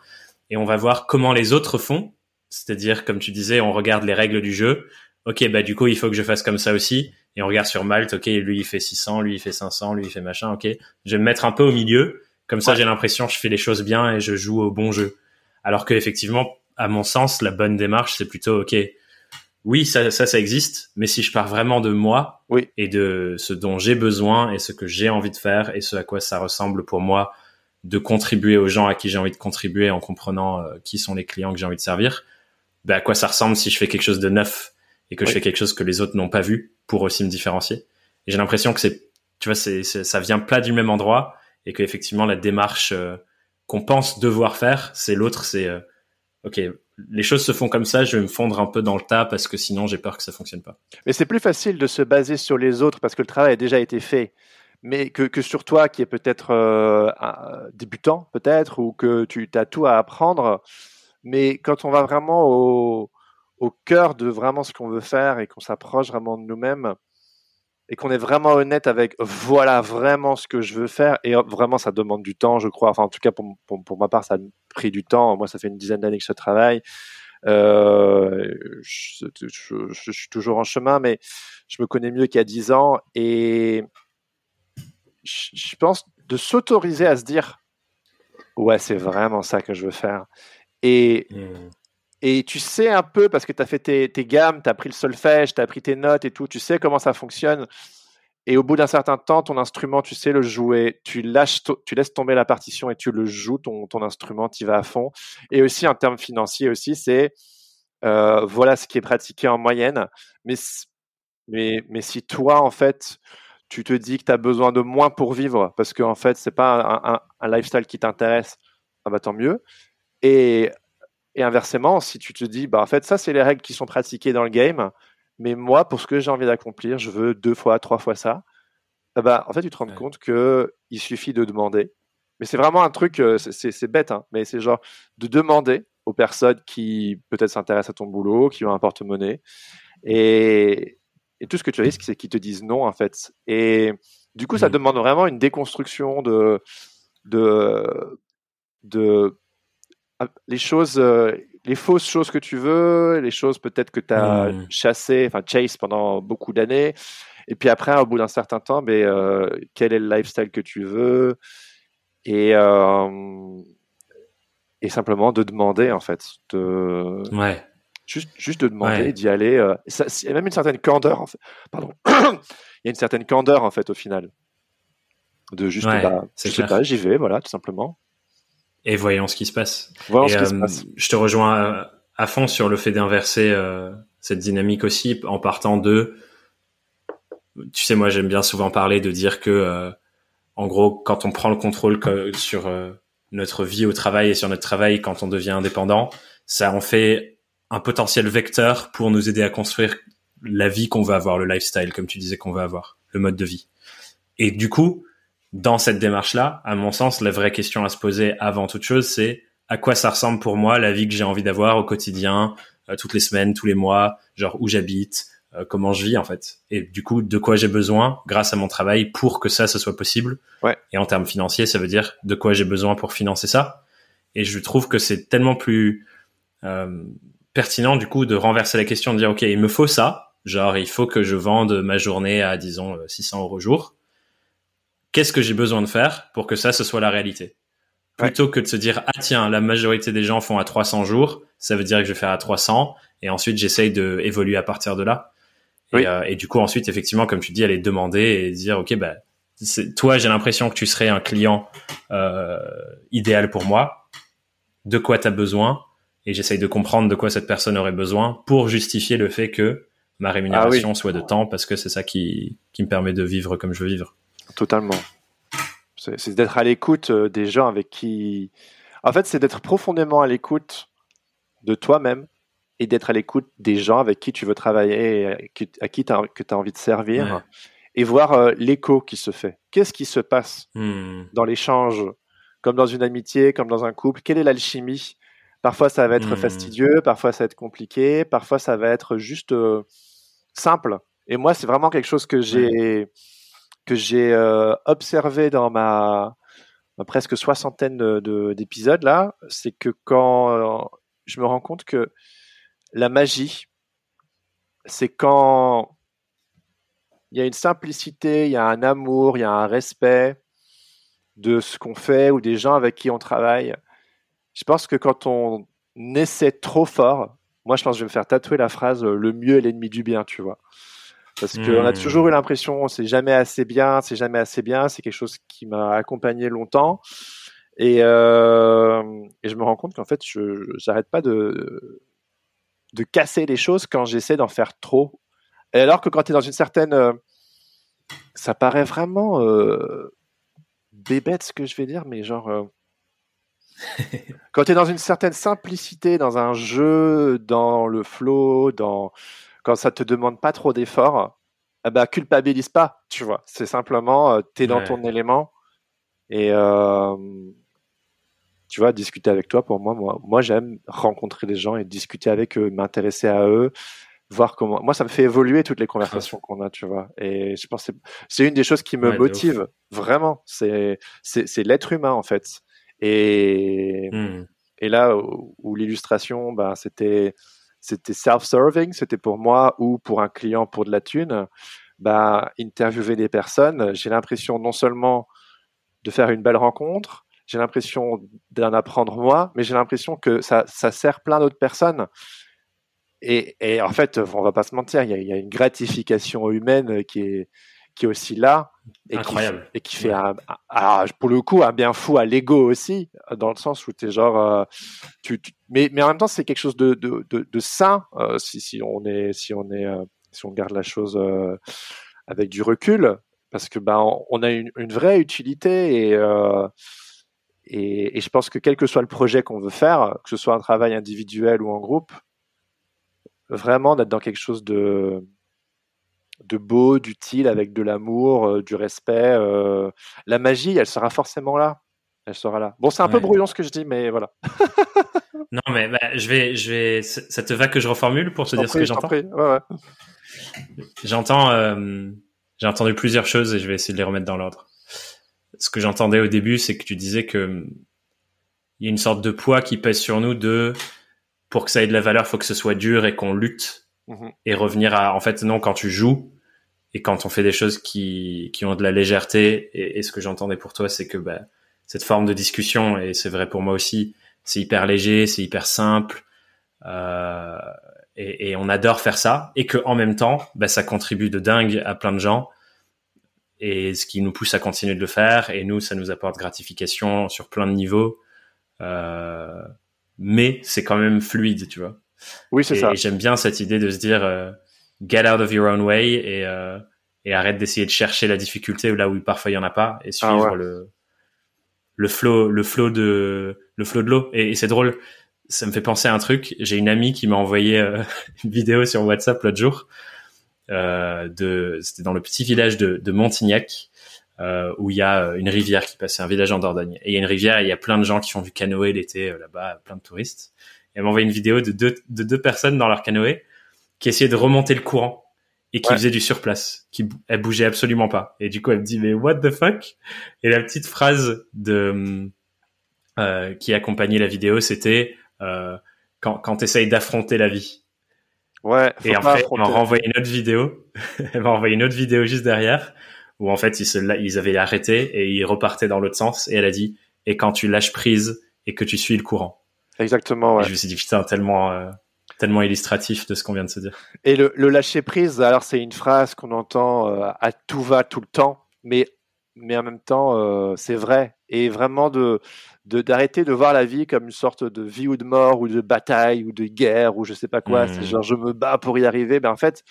Et on va voir comment les autres font. C'est-à-dire comme tu disais on regarde les règles du jeu. Ok bah du coup il faut que je fasse comme ça aussi. Et on regarde sur Malte. Ok lui il fait 600 lui il fait 500 lui il fait machin. Ok je vais me mettre un peu au milieu. Comme ça j'ai l'impression que je fais les choses bien et je joue au bon jeu. Alors que effectivement à mon sens la bonne démarche c'est plutôt ok oui, ça, ça, ça existe, mais si je pars vraiment de moi oui. et de ce dont j'ai besoin et ce que j'ai envie de faire et ce à quoi ça ressemble pour moi de contribuer aux gens à qui j'ai envie de contribuer en comprenant euh, qui sont les clients que j'ai envie de servir, ben à quoi ça ressemble si je fais quelque chose de neuf et que je fais quelque chose que les autres n'ont pas vu pour aussi me différencier. Et j'ai l'impression que c'est, tu vois, c'est, ça vient pas du même endroit et qu'effectivement la démarche euh, qu'on pense devoir faire, c'est l'autre, c'est euh, ok, les choses se font comme ça, je vais me fondre un peu dans le tas parce que sinon j'ai peur que ça fonctionne pas. Mais c'est plus facile de se baser sur les autres parce que le travail a déjà été fait, mais que, sur toi qui est peut-être euh, débutant peut-être ou que tu as tout à apprendre. Mais quand on va vraiment au, au cœur de vraiment ce qu'on veut faire et qu'on s'approche vraiment de nous-mêmes, et qu'on est vraiment honnête avec voilà vraiment ce que je veux faire. Et vraiment ça demande du temps je crois. Enfin en tout cas pour, ma part ça a pris du temps. Moi ça fait une dizaine d'années que je travaille. Euh, je, suis toujours en chemin mais je me connais mieux qu'il y a dix ans. Et je pense, de s'autoriser à se dire Ouais, c'est vraiment ça que je veux faire. Et, hmm. Et tu sais un peu, parce que tu as fait tes, gammes, tu as pris le solfège, tu as pris tes notes et tout, tu sais comment ça fonctionne. Et au bout d'un certain temps, ton instrument, tu sais le jouer, tu lâches, tu laisses tomber la partition et tu le joues, ton, ton instrument, tu vas à fond. Et aussi en termes financiers aussi, c'est euh, voilà ce qui est pratiqué en moyenne. Mais, mais, mais si toi, en fait, tu te dis que tu as besoin de moins pour vivre, parce qu'en en fait, c'est pas un, un, lifestyle qui t'intéresse, ah bah tant mieux. Et, et inversement, si tu te dis, bah en fait, ça, c'est les règles qui sont pratiquées dans le game, mais moi, pour ce que j'ai envie d'accomplir, je veux deux fois, trois fois ça. Ah bah, en fait, tu te rends compte que il suffit de demander. Mais c'est vraiment un truc, euh, c'est bête, hein, mais c'est genre de demander aux personnes qui peut-être s'intéressent à ton boulot, qui ont un porte-monnaie. Et, et tout ce que tu risques, c'est qu'ils te disent non, en fait. Et du coup, ça mmh. demande vraiment une déconstruction de, de, de les choses, euh, les fausses choses que tu veux, les choses peut-être que tu as mmh. chassées, enfin chase pendant beaucoup d'années. Et puis après, au bout d'un certain temps, ben, euh, quel est le lifestyle que tu veux? Et, euh, et simplement de demander, en fait. De... Ouais. Juste, juste de demander, d'y aller. Euh, il y a même une certaine candeur, en fait. Pardon. il y a une certaine candeur, en fait, au final. De juste, bah, je sais pas, j'y vais, voilà, tout simplement. Et voyons ce qui se passe. Voyons ce qui se euh, passe. Je te rejoins à, fond sur le fait d'inverser euh, cette dynamique aussi en partant de. Tu sais, moi, j'aime bien souvent parler de dire que, en gros, quand on prend le contrôle sur notre vie au travail et sur notre travail quand on devient indépendant, ça en fait un potentiel vecteur pour nous aider à construire la vie qu'on veut avoir, le lifestyle, comme tu disais qu'on veut avoir, le mode de vie. Et du coup, dans cette démarche-là, à mon sens, la vraie question à se poser avant toute chose, c'est à quoi ça ressemble pour moi la vie que j'ai envie d'avoir au quotidien, euh, toutes les semaines, tous les mois, genre où j'habite, euh, comment je vis en fait. Et du coup, de quoi j'ai besoin grâce à mon travail pour que ça, ce soit possible. Ouais. Et en termes financiers, ça veut dire de quoi j'ai besoin pour financer ça. Et je trouve que c'est tellement plus euh, pertinent du coup de renverser la question, de dire ok, il me faut ça, genre il faut que je vende ma journée à disons 600 euros jour. Qu'est-ce que j'ai besoin de faire pour que ça ce soit la réalité? Plutôt que de se dire ah tiens la majorité des gens font à 300 jours, ça veut dire que je vais faire à 300 et ensuite j'essaye de évoluer à partir de là. Et, euh, et, du coup ensuite effectivement comme tu dis aller demander et dire ok bah toi j'ai l'impression que tu serais un client euh, idéal pour moi. De quoi tu as besoin? Et j'essaye de comprendre de quoi cette personne aurait besoin pour justifier le fait que ma rémunération ah soit de temps parce que c'est ça qui, qui me permet de vivre comme je veux vivre. Totalement. C'est d'être à l'écoute euh, des gens avec qui. En fait, c'est d'être profondément à l'écoute de toi-même et d'être à l'écoute des gens avec qui tu veux travailler, et à qui tu as, que tu as envie de servir, et voir euh, l'écho qui se fait. Qu'est-ce qui se passe hmm. dans l'échange, comme dans une amitié, comme dans un couple? Quelle est l'alchimie? Parfois, ça va être mmh. fastidieux, parfois, ça va être compliqué, parfois, ça va être juste euh, simple. Et moi, c'est vraiment quelque chose que j'ai que j'ai euh, observé dans ma, presque soixantaine d'épisodes là, c'est que quand je me rends compte que la magie, c'est quand il y a une simplicité, il y a un amour, il y a un respect de ce qu'on fait ou des gens avec qui on travaille je pense que quand on essaie trop fort, moi je pense que je vais me faire tatouer la phrase le mieux est l'ennemi du bien, tu vois. Parce qu'on a toujours eu l'impression c'est jamais assez bien, c'est jamais assez bien, c'est quelque chose qui m'a accompagné longtemps. Et, euh, et, je me rends compte qu'en fait, je n'arrête pas de, de casser les choses quand j'essaie d'en faire trop. Et alors que quand tu es dans une certaine... Euh, ça paraît vraiment euh, bébête ce que je vais dire, mais genre quand tu es dans une certaine simplicité, dans un jeu, dans le flow, dans... quand ça te demande pas trop d'efforts, eh ben, culpabilise pas, tu vois. C'est simplement, euh, tu es dans ton élément. Et euh, tu vois, discuter avec toi, pour moi, moi, moi j'aime rencontrer des gens et discuter avec eux, m'intéresser à eux, voir comment. Moi, ça me fait évoluer toutes les conversations qu'on a, tu vois. Et je pense que c'est une des choses qui me motive, vraiment. C'est l'être humain, en fait. Et, hmm. et là où, l'illustration, ben, c'était c'était self-serving, c'était pour moi ou pour un client pour de la thune. bah, interviewer des personnes, j'ai l'impression non seulement de faire une belle rencontre, j'ai l'impression d'en apprendre moi, mais j'ai l'impression que ça, sert plein d'autres personnes. Et, en fait, on va pas se mentir, il y y a une gratification humaine qui est, qui est aussi là et Incroyable. qui, et qui fait un, pour le coup un bien fou à l'ego aussi dans le sens où tu es genre euh, tu, mais mais en même temps c'est quelque chose de de, de, de sain euh, si si on est si on est euh, si on garde la chose avec du recul parce que ben on, a une, une, vraie utilité et, et et je pense que quel que soit le projet qu'on veut faire que ce soit un travail individuel ou en groupe vraiment d'être dans quelque chose de de beau, d'utile, avec de l'amour, euh, du respect. Euh, la magie, elle sera forcément là. Elle sera là. Bon, c'est un peu brouillon ce que je dis, mais voilà. non, mais bah, je vais, je vais. Ça te va que je reformule pour te dire ce que j'entends? ouais, ouais. J'entends. Euh, j'ai entendu plusieurs choses et je vais essayer de les remettre dans l'ordre. Ce que j'entendais au début, c'est que tu disais que il y a une sorte de poids qui pèse sur nous de pour que ça ait de la valeur, faut que ce soit dur et qu'on lutte Mhm. et revenir à en fait non quand tu joues et quand on fait des choses qui, qui ont de la légèreté. Et, ce que j'entendais pour toi c'est que bah, cette forme de discussion et c'est vrai pour moi aussi c'est hyper léger c'est hyper simple euh, et, et, on adore faire ça. Et que en même temps bah, ça contribue de dingue à plein de gens. Et ce qui nous pousse à continuer de le faire. Et nous ça nous apporte gratification sur plein de niveaux. Euh, mais c'est quand même fluide tu vois oui, c'est ça. Et j'aime bien cette idée de se dire euh, get out of your own way et, euh, et arrête d'essayer de chercher la difficulté là où parfois il y en a pas et ah suivre le le flow le flow de le flow de l'eau. Et, c'est drôle, ça me fait penser à un truc. J'ai une amie qui m'a envoyé euh, une vidéo sur WhatsApp l'autre jour. de c'était dans le petit village de, de Montignac. Euh, où il y a une rivière qui passe, c'est un village en Dordogne. Et il y a une rivière et il y a plein de gens qui font du canoë l'été là-bas, plein de touristes elle m'a envoyé une vidéo de deux, de deux personnes dans leur canoë qui essayaient de remonter le courant et qui faisaient du surplace, qui elle bougeait absolument pas. Et du coup, elle me dit mais what the fuck? Et la petite phrase de euh, qui accompagnait la vidéo, c'était euh, quand quand t'essayes d'affronter la vie. Ouais. et en fait, elle m'a renvoyé une autre vidéo. elle m'a envoyé une autre vidéo juste derrière où en fait ils se ils avaient arrêté et ils repartaient dans l'autre sens et elle a dit et quand tu lâches prise et que tu suis le courant. Exactement. Ouais. je me suis dit putain tellement euh, tellement illustratif de ce qu'on vient de se dire. Et le, le lâcher prise, alors c'est une phrase qu'on entend euh, à tout va tout le temps, mais mais en même temps euh, c'est vrai et vraiment de d'arrêter de, voir la vie comme une sorte de vie ou de mort ou de bataille ou de guerre ou je sais pas quoi. C'est mmh. genre je me bats pour y arriver. Ben en fait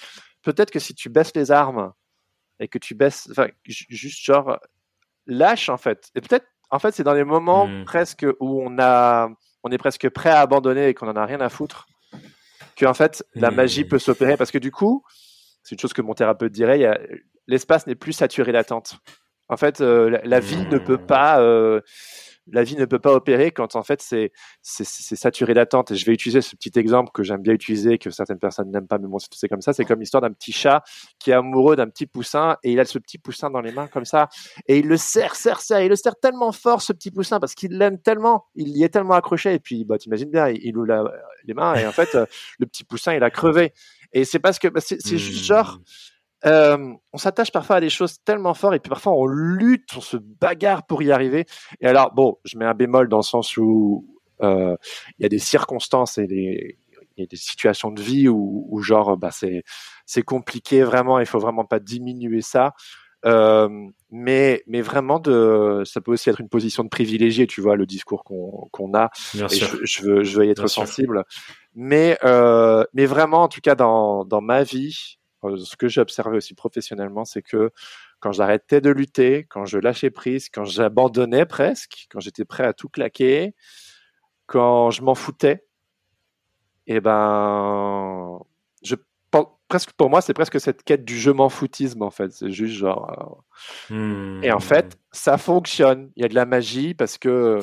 peut-être que si tu baisses les armes et que tu baisses, enfin juste genre lâche en fait. Et peut-être en fait c'est dans les moments mmh. presque où on a on est presque prêt à abandonner et qu'on en a rien à foutre, que en fait la magie peut s'opérer parce que du coup, c'est une chose que mon thérapeute dirait, l'espace n'est plus saturé d'attente. En fait, euh, la, vie ne peut pas euh, la vie ne peut pas opérer quand en fait c'est saturé d'attente. Et je vais utiliser ce petit exemple que j'aime bien utiliser, que certaines personnes n'aiment pas, mais bon, c'est comme ça. C'est comme l'histoire d'un petit chat qui est amoureux d'un petit poussin et il a ce petit poussin dans les mains comme ça et il le serre, serre, serre. Il le serre tellement fort ce petit poussin parce qu'il l'aime tellement, il y est tellement accroché. Et puis, bah, t'imagines bien, il, ouvre les mains et en fait, le petit poussin il a crevé. Et c'est parce que bah, c'est juste genre mmh. Euh, on s'attache parfois à des choses tellement fortes et puis parfois on lutte, on se bagarre pour y arriver. Et alors, bon, je mets un bémol dans le sens où euh, il y a des circonstances et des, y a des situations de vie où, où genre, bah, c'est, c'est compliqué vraiment, il faut vraiment pas diminuer ça. Euh, mais, mais vraiment, de, ça peut aussi être une position de privilégié, tu vois, le discours qu'on, qu'on a. Bien sûr. Je, veux, je veux y être sensible. Mais, euh, mais vraiment, en tout cas, dans, dans ma vie, ce que j'ai observé aussi professionnellement, c'est que quand j'arrêtais de lutter, quand je lâchais prise, quand j'abandonnais presque, quand j'étais prêt à tout claquer, quand je m'en foutais, et eh ben, je presque pour moi, c'est presque cette quête du je m'en foutisme en fait. C'est juste genre. Euh, et en fait, hmm. ça fonctionne. Il y a de la magie parce que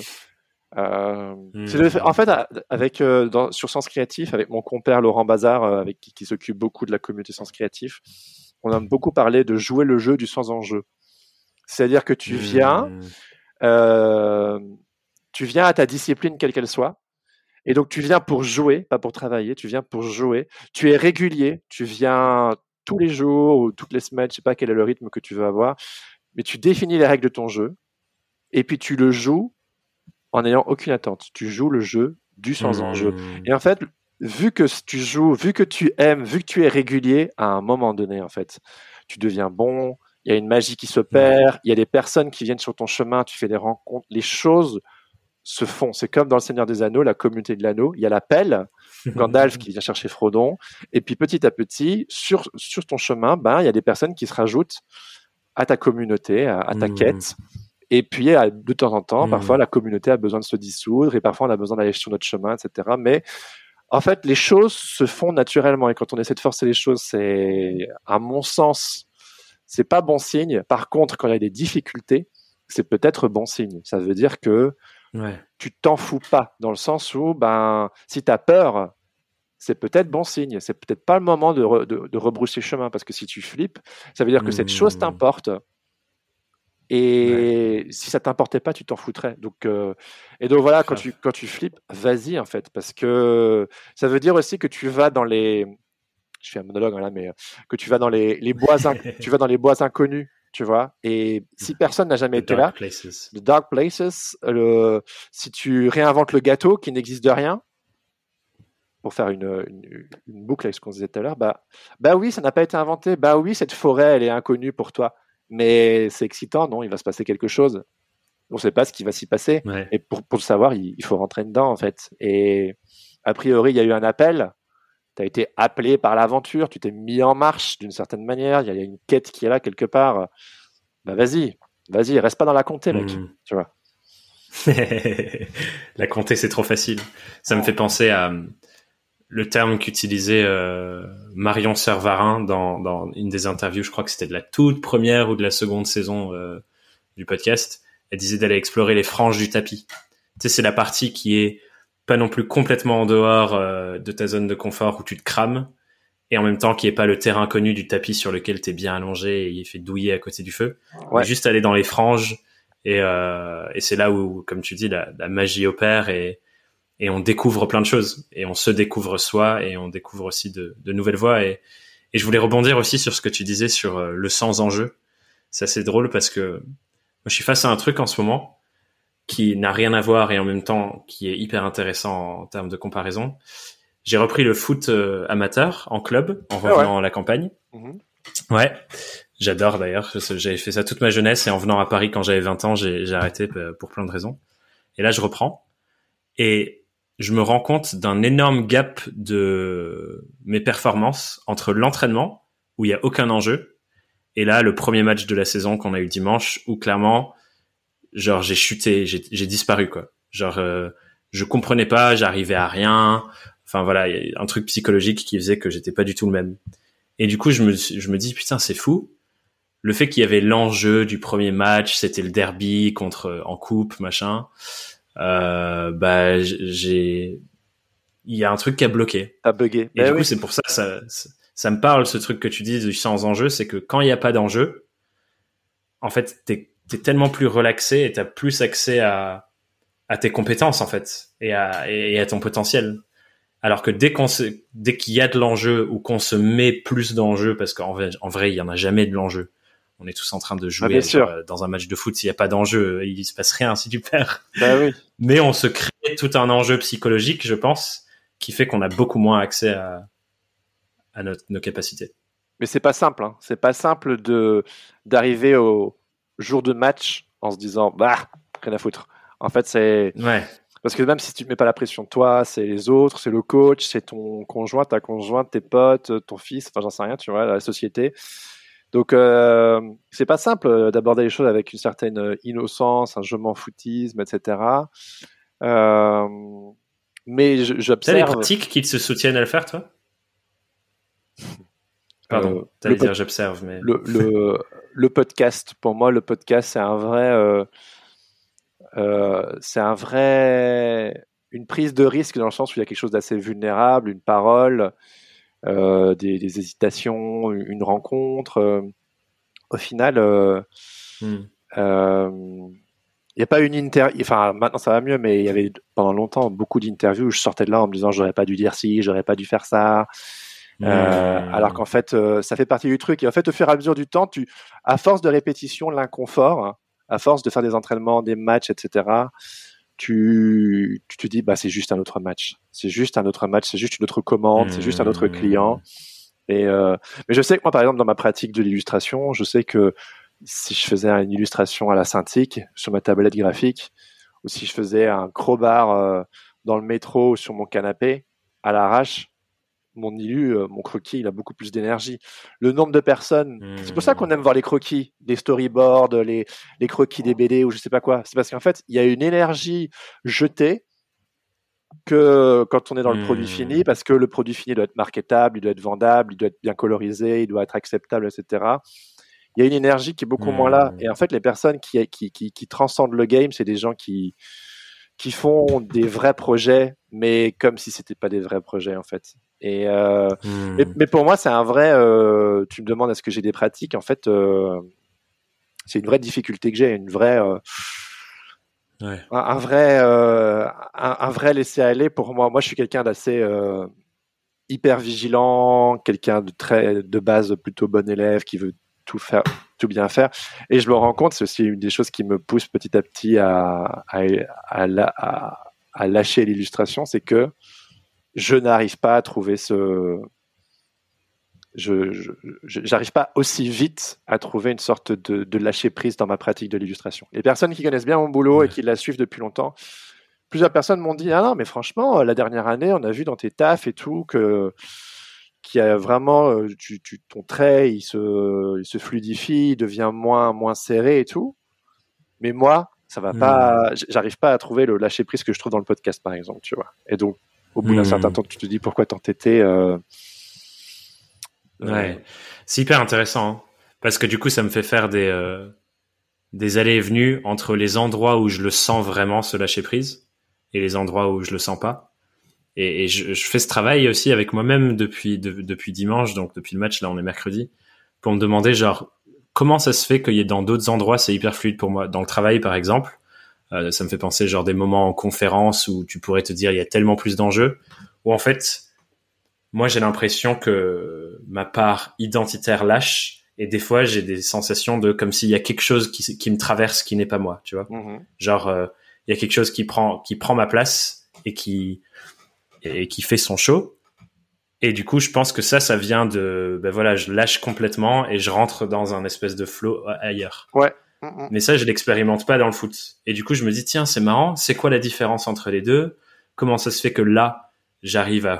euh, mmh. en fait, avec euh, dans, sur Sens Créatif, avec mon compère Laurent Bazar, euh, avec qui, qui s'occupe beaucoup de la communauté Sens Créatif, on a beaucoup parlé de jouer le jeu du sans enjeu. C'est-à-dire que tu viens, euh, tu viens à ta discipline quelle qu'elle soit, et donc tu viens pour jouer, pas pour travailler. Tu viens pour jouer. Tu es régulier. Tu viens tous les jours ou toutes les semaines, je sais pas quel est le rythme que tu veux avoir, mais tu définis les règles de ton jeu et puis tu le joues en n'ayant aucune attente. Tu joues le jeu du sans enjeu. Mmh. Et en fait, vu que tu joues, vu que tu aimes, vu que tu es régulier, à un moment donné, en fait, tu deviens bon. Il y a une magie qui se perd. Il y a des personnes qui viennent sur ton chemin. Tu fais des rencontres. Les choses se font. C'est comme dans le Seigneur des Anneaux, la communauté de l'anneau. Il y a l'appel, Gandalf qui vient chercher Frodon. Et puis petit à petit, sur, sur ton chemin, ben, il y a des personnes qui se rajoutent à ta communauté, à, ta mmh. quête. Et puis, de temps en temps, parfois, mmh. la communauté a besoin de se dissoudre et parfois, on a besoin d'aller sur notre chemin, etc. Mais en fait, les choses se font naturellement. Et quand on essaie de forcer les choses, c'est, à mon sens, c'est pas bon signe. Par contre, quand il y a des difficultés, c'est peut-être bon signe. Ça veut dire que tu t'en fous pas, dans le sens où, ben, si tu as peur, c'est peut-être bon signe. C'est peut-être pas le moment de, de, rebrousser chemin, parce que si tu flippes, ça veut dire que cette chose mmh. t'importe. Et si ça t'importait pas, tu t'en foutrais. Donc, euh, et donc voilà, quand tu, quand tu flippes, vas-y en fait, parce que ça veut dire aussi que tu vas dans les, je fais un monologue là, mais que tu vas dans les, les bois, tu vas dans les bois inconnus tu vois. Et si personne n'a jamais été là, places. The Dark Places, le, si tu réinventes le gâteau qui n'existe de rien, pour faire une, une, boucle avec ce qu'on disait tout à l'heure, bah, bah oui, ça n'a pas été inventé. Bah oui, cette forêt, elle est inconnue pour toi. Mais c'est excitant, non Il va se passer quelque chose. On ne sait pas ce qui va s'y passer. Et pour, pour le savoir, il, il, faut rentrer dedans, en fait. Et a priori, il y a eu un appel tu as été appelé par l'aventure, tu t'es mis en marche d'une certaine manière, il y, a une quête qui est là quelque part. Bah vas-y, vas-y, reste pas dans la comté, mec. Hmm. Tu vois. la comté, c'est trop facile. Ça me fait penser à le terme qu'utilisait euh, Marion Servarin dans, dans, une des interviews, je crois que c'était de la toute première ou de la seconde saison euh, du podcast. Elle disait d'aller explorer les franges du tapis. Tu sais, c'est la partie qui est pas non plus complètement en dehors euh, de ta zone de confort où tu te crames et en même temps qui est pas le terrain connu du tapis sur lequel tu es bien allongé et il fait douiller à côté du feu. Juste aller dans les franges et, euh, et c'est là où, comme tu dis, la, la, magie opère et, et on découvre plein de choses et on se découvre soi et on découvre aussi de, de nouvelles voies et, et je voulais rebondir aussi sur ce que tu disais sur euh, le sans enjeu. C'est assez drôle parce que moi, je suis face à un truc en ce moment qui n'a rien à voir et en même temps qui est hyper intéressant en termes de comparaison. J'ai repris le foot euh, amateur en club en ah revenant à la campagne. Mhm. Ouais, j'adore d'ailleurs. J'avais fait ça toute ma jeunesse et en venant à Paris quand j'avais 20 ans, j'ai arrêté pour plein de raisons. Et là, je reprends et je me rends compte d'un énorme gap de mes performances entre l'entraînement où il y a aucun enjeu et là le premier match de la saison qu'on a eu dimanche où clairement genre j'ai chuté, j'ai disparu quoi. Genre euh, je comprenais pas, j'arrivais à rien. Enfin voilà, y a un truc psychologique qui faisait que j'étais pas du tout le même. Et du coup, je me je me dis putain, c'est fou. Le fait qu'il y avait l'enjeu du premier match, c'était le derby contre en coupe, machin. Euh, bah j'ai il y a un truc qui a bloqué. A bugué. Et du bah coup, c'est pour ça, ça, ça me parle ce truc que tu dis du sans enjeu, c'est que quand il n'y a pas d'enjeu, en fait, t'es t'es tellement plus relaxé et t'as plus accès à, à tes compétences en fait et à, et à ton potentiel. Alors que dès qu'on dès qu'il y a de l'enjeu ou qu'on se met plus d'enjeu, parce qu'en vrai, en vrai, il y en a jamais de l'enjeu. On est tous en train de jouer ah, dans un match de foot. S'il n'y a pas d'enjeu, il se passe rien si tu perds. Bah oui. Mais on se crée tout un enjeu psychologique, je pense, qui fait qu'on a beaucoup moins accès à, à notre, nos capacités. Mais c'est pas simple. Hein. C'est pas simple de d'arriver au, jour de match en se disant bah rien à foutre. En fait, c'est ouais. parce que même si tu ne mets pas la pression toi, c'est les autres, c'est le coach, c'est ton conjoint, ta conjointe, tes potes, ton fils, enfin j'en sais rien, tu vois, la société. Donc euh, c'est pas simple d'aborder les choses avec une certaine innocence, un je m'en foutisme, etc. Euh, mais j'observe. T'as des pratiques qui te soutiennent à le faire, toi? Pardon, euh, t'allais dire j'observe, mais le, le le podcast, pour moi, le podcast, c'est un vrai, euh, euh, c'est un vrai, une prise de risque dans le sens où il y a quelque chose d'assez vulnérable, une parole, euh, des, hésitations, une rencontre. au final, hmm. il n'y a pas une interview, enfin maintenant ça va mieux, mais il y avait pendant longtemps beaucoup d'interviews où je sortais de là en me disant j'aurais pas dû dire ci, j'aurais pas dû faire ça. Euh, mmh. alors qu'en fait, euh, ça fait partie du truc. Et en fait, au fur et à mesure du temps, tu, à force de répétition, l'inconfort, hein, à force de faire des entraînements, des matchs, etc., tu, tu te dis, bah, c'est juste un autre match. C'est juste un autre match. C'est juste une autre commande. C'est juste un autre client. Mmh. Et euh, mais je sais que moi, par exemple, dans ma pratique de l'illustration, je sais que si je faisais une illustration à la Cintiq sur ma tablette graphique, ou si je faisais un crowbar euh, dans le métro ou sur mon canapé à l'arrache, mon illu, euh, mon croquis, il a beaucoup plus d'énergie. Le nombre de personnes, c'est pour ça qu'on aime voir les croquis, les storyboards, les, les croquis des BD ou je sais pas quoi. C'est parce qu'en fait, il y a une énergie jetée que quand on est dans le produit fini, mmh. parce que le produit fini doit être marketable, il doit être vendable, il doit être bien colorisé, il doit être acceptable, etc. Il y a une énergie qui est beaucoup moins là. Mmh. Et en fait, les personnes qui, qui, qui, qui transcendent le game, c'est des gens qui, qui font des vrais projets, mais comme si c'était pas des vrais projets en fait. Et euh, hmm. mais, pour moi, c'est un vrai. Euh, tu me demandes est-ce que j'ai des pratiques? En fait, euh, c'est une vraie difficulté que j'ai, une vraie. Ouais. un, vrai, un, un, vrai laisser aller pour moi. Moi, je suis quelqu'un d'assez hyper vigilant, quelqu'un de très de base plutôt bon élève qui veut tout faire, tout bien faire. Et je me rends compte, c'est aussi une des choses qui me pousse petit à petit à, à, à, à lâcher l'illustration, c'est que je n'arrive pas à trouver ce. Je n'arrive pas aussi vite à trouver une sorte de, de, lâcher prise dans ma pratique de l'illustration. Les personnes qui connaissent bien mon boulot et qui la suivent depuis longtemps, plusieurs personnes m'ont dit ah non mais franchement la dernière année on a vu dans tes tafs et tout que qui a vraiment euh, tu, tu, ton trait il se il se fluidifie il devient moins moins serré et tout mais moi ça va pas hmm. j'arrive pas à trouver le lâcher prise que je trouve dans le podcast par exemple tu vois et donc au bout d'un hmm. certain temps, tu te dis pourquoi t'entêter. Euh, euh... Ouais, c'est hyper intéressant hein. parce que du coup, ça me fait faire des euh, des allées et venues entre les endroits où je le sens vraiment se lâcher prise et les endroits où je le sens pas. Et, et je, je, fais ce travail aussi avec moi-même depuis depuis dimanche, donc depuis le match là, on est mercredi, pour me demander genre comment ça se fait qu'il y ait dans d'autres endroits c'est hyper fluide pour moi. Dans le travail, par exemple, euh, ça me fait penser genre des moments en conférence où tu pourrais te dire il y a tellement plus d'enjeux. Où en fait, moi j'ai l'impression que ma part identitaire lâche et des fois j'ai des sensations de comme s'il y a quelque chose qui, qui me traverse qui n'est pas moi, tu vois. Mm-hmm. Genre euh, il y a quelque chose qui prend qui prend ma place et qui et qui fait son show. Et du coup, je pense que ça, ça vient de, ben voilà, je lâche complètement et je rentre dans un espèce de flow ailleurs. Ouais, Mm, mm. Mais ça, je l'expérimente pas dans le foot. Et du coup, je me dis, tiens, c'est marrant, c'est quoi la différence entre les deux? Comment ça se fait que là, j'arrive à,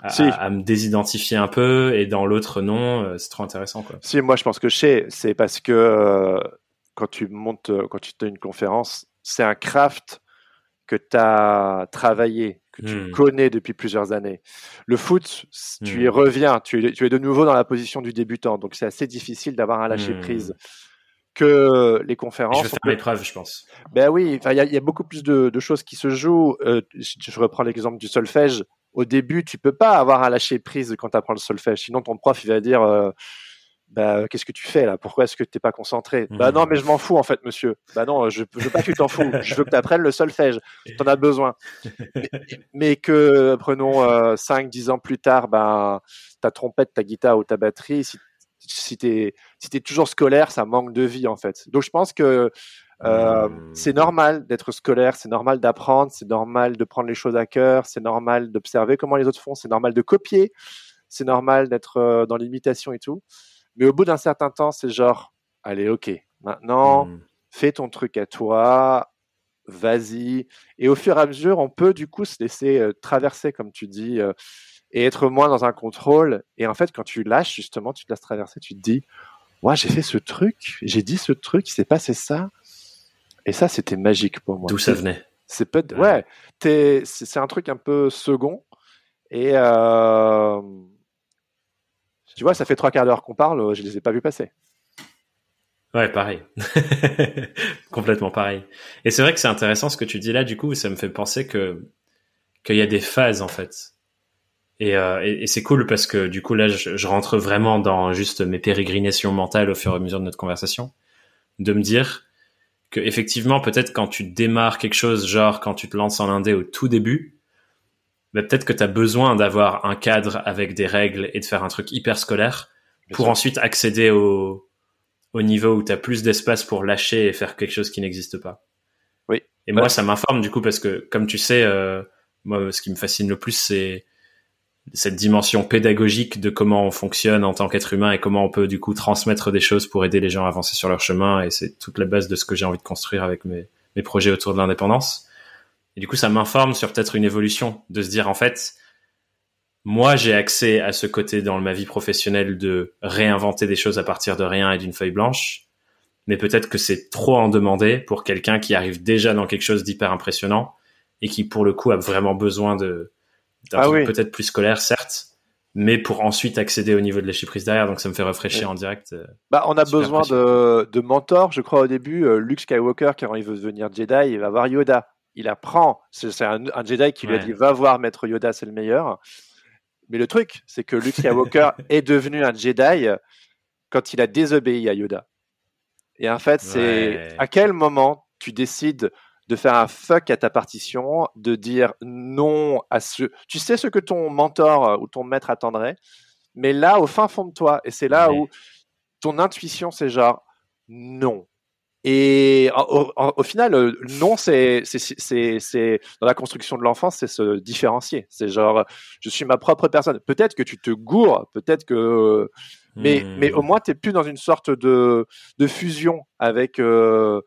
à, me désidentifier un peu et dans l'autre, non euh, C'est trop intéressant, quoi. Si, moi, je pense que je sais. C'est parce que euh, quand tu montes, euh, quand tu as une conférence, c'est un craft que tu as travaillé, que tu hmm. connais depuis plusieurs années. Le foot, tu y hmm. reviens, tu es, tu es de nouveau dans la position du débutant, donc c'est assez difficile d'avoir un lâcher hmm. Que les conférences. Je vais faire l'épreuve, je pense. Ben oui, il y a, y a, beaucoup plus de, de, choses qui se jouent. Euh, je reprends l'exemple du solfège. Au début, tu peux pas avoir à lâcher prise quand tu apprends le solfège. Sinon, ton prof, il va dire euh, bah, qu'est-ce que tu fais là? Pourquoi est-ce que tu pas concentré? Bah non, mais je m'en fous en fait, monsieur. Bah non, je, je veux pas que tu t'en fous. Je veux que tu apprennes le solfège. Tu en as besoin. Mais, mais que, prenons euh, 5, 10 ans plus tard, ben, ta trompette, ta guitare ou ta batterie, si si t'es si es toujours scolaire, ça manque de vie en fait. Donc je pense que euh, mmh. c'est normal d'être scolaire, c'est normal d'apprendre, c'est normal de prendre les choses à cœur, c'est normal d'observer comment les autres font, c'est normal de copier, c'est normal d'être euh, dans l'imitation et tout. Mais au bout d'un certain temps, c'est genre, allez, ok, maintenant, mmh. fais ton truc à toi, vas-y. Et au fur et à mesure, on peut du coup se laisser euh, traverser, comme tu dis. Euh, et être moins dans un contrôle. Et en fait, quand tu lâches, justement, tu te laisses traverser, tu te dis, ouais, j'ai fait ce truc, j'ai dit ce truc, il s'est passé ça. Et ça, c'était magique pour moi. D'où ça venait? C'est peut ouais, c'est un truc un peu second. Et euh, tu vois, ça fait trois quarts d'heure qu'on parle, je les ai pas vus passer. Ouais, pareil. Complètement pareil. Et c'est vrai que c'est intéressant ce que tu dis là, du coup, ça me fait penser que qu'il y a des phases en fait. Euh, et, et, c'est cool parce que du coup là, je, je, rentre vraiment dans juste mes pérégrinations mentales au fur et à mesure de notre conversation, de me dire que effectivement, peut-être quand tu démarres quelque chose, genre quand tu te lances en indé au tout début, bah, peut-être que tu as besoin d'avoir un cadre avec des règles et de faire un truc hyper scolaire pour ensuite accéder au, au niveau où tu as plus d'espace pour lâcher et faire quelque chose qui n'existe pas. Oui. Et moi, ça m'informe du coup parce que, comme tu sais, euh, moi, ce qui me fascine le plus, c'est cette dimension pédagogique de comment on fonctionne en tant qu'être humain et comment on peut du coup transmettre des choses pour aider les gens à avancer sur leur chemin. Et c'est toute la base de ce que j'ai envie de construire avec mes, mes projets autour de l'indépendance. Et du coup, ça m'informe sur peut-être une évolution de se dire en fait, moi, j'ai accès à ce côté dans ma vie professionnelle de réinventer des choses à partir de rien et d'une feuille blanche. Mais peut-être que c'est trop en demander pour quelqu'un qui arrive déjà dans quelque chose d'hyper impressionnant et qui, pour le coup, a vraiment besoin de, d'un ah peut-être plus scolaire, certes, mais pour ensuite accéder au niveau de lâcher prise derrière. Donc ça me fait rafraîchir en direct. Euh, bah, on a besoin de, de mentors. Je crois au début, euh, Luke Skywalker, quand il veut devenir Jedi, il va voir Yoda. Il apprend. C'est un, un, Jedi qui lui a dit va voir Maître Yoda, c'est le meilleur. Mais le truc, c'est que Luke Skywalker est devenu un Jedi quand il a désobéi à Yoda. Et en fait, c'est à quel moment tu décides de faire un fuck à ta partition, de dire non à ce. Tu sais ce que ton mentor ou ton maître attendrait, mais là, au fin fond de toi, et c'est là où ton intuition, c'est genre non. Et au, final, euh, non, c'est dans la construction de l'enfance, c'est se différencier. C'est genre, je suis ma propre personne. Peut-être que tu te gourres, peut-être que, mais mais au hmm. moins t'es plus dans une sorte de de fusion avec euh,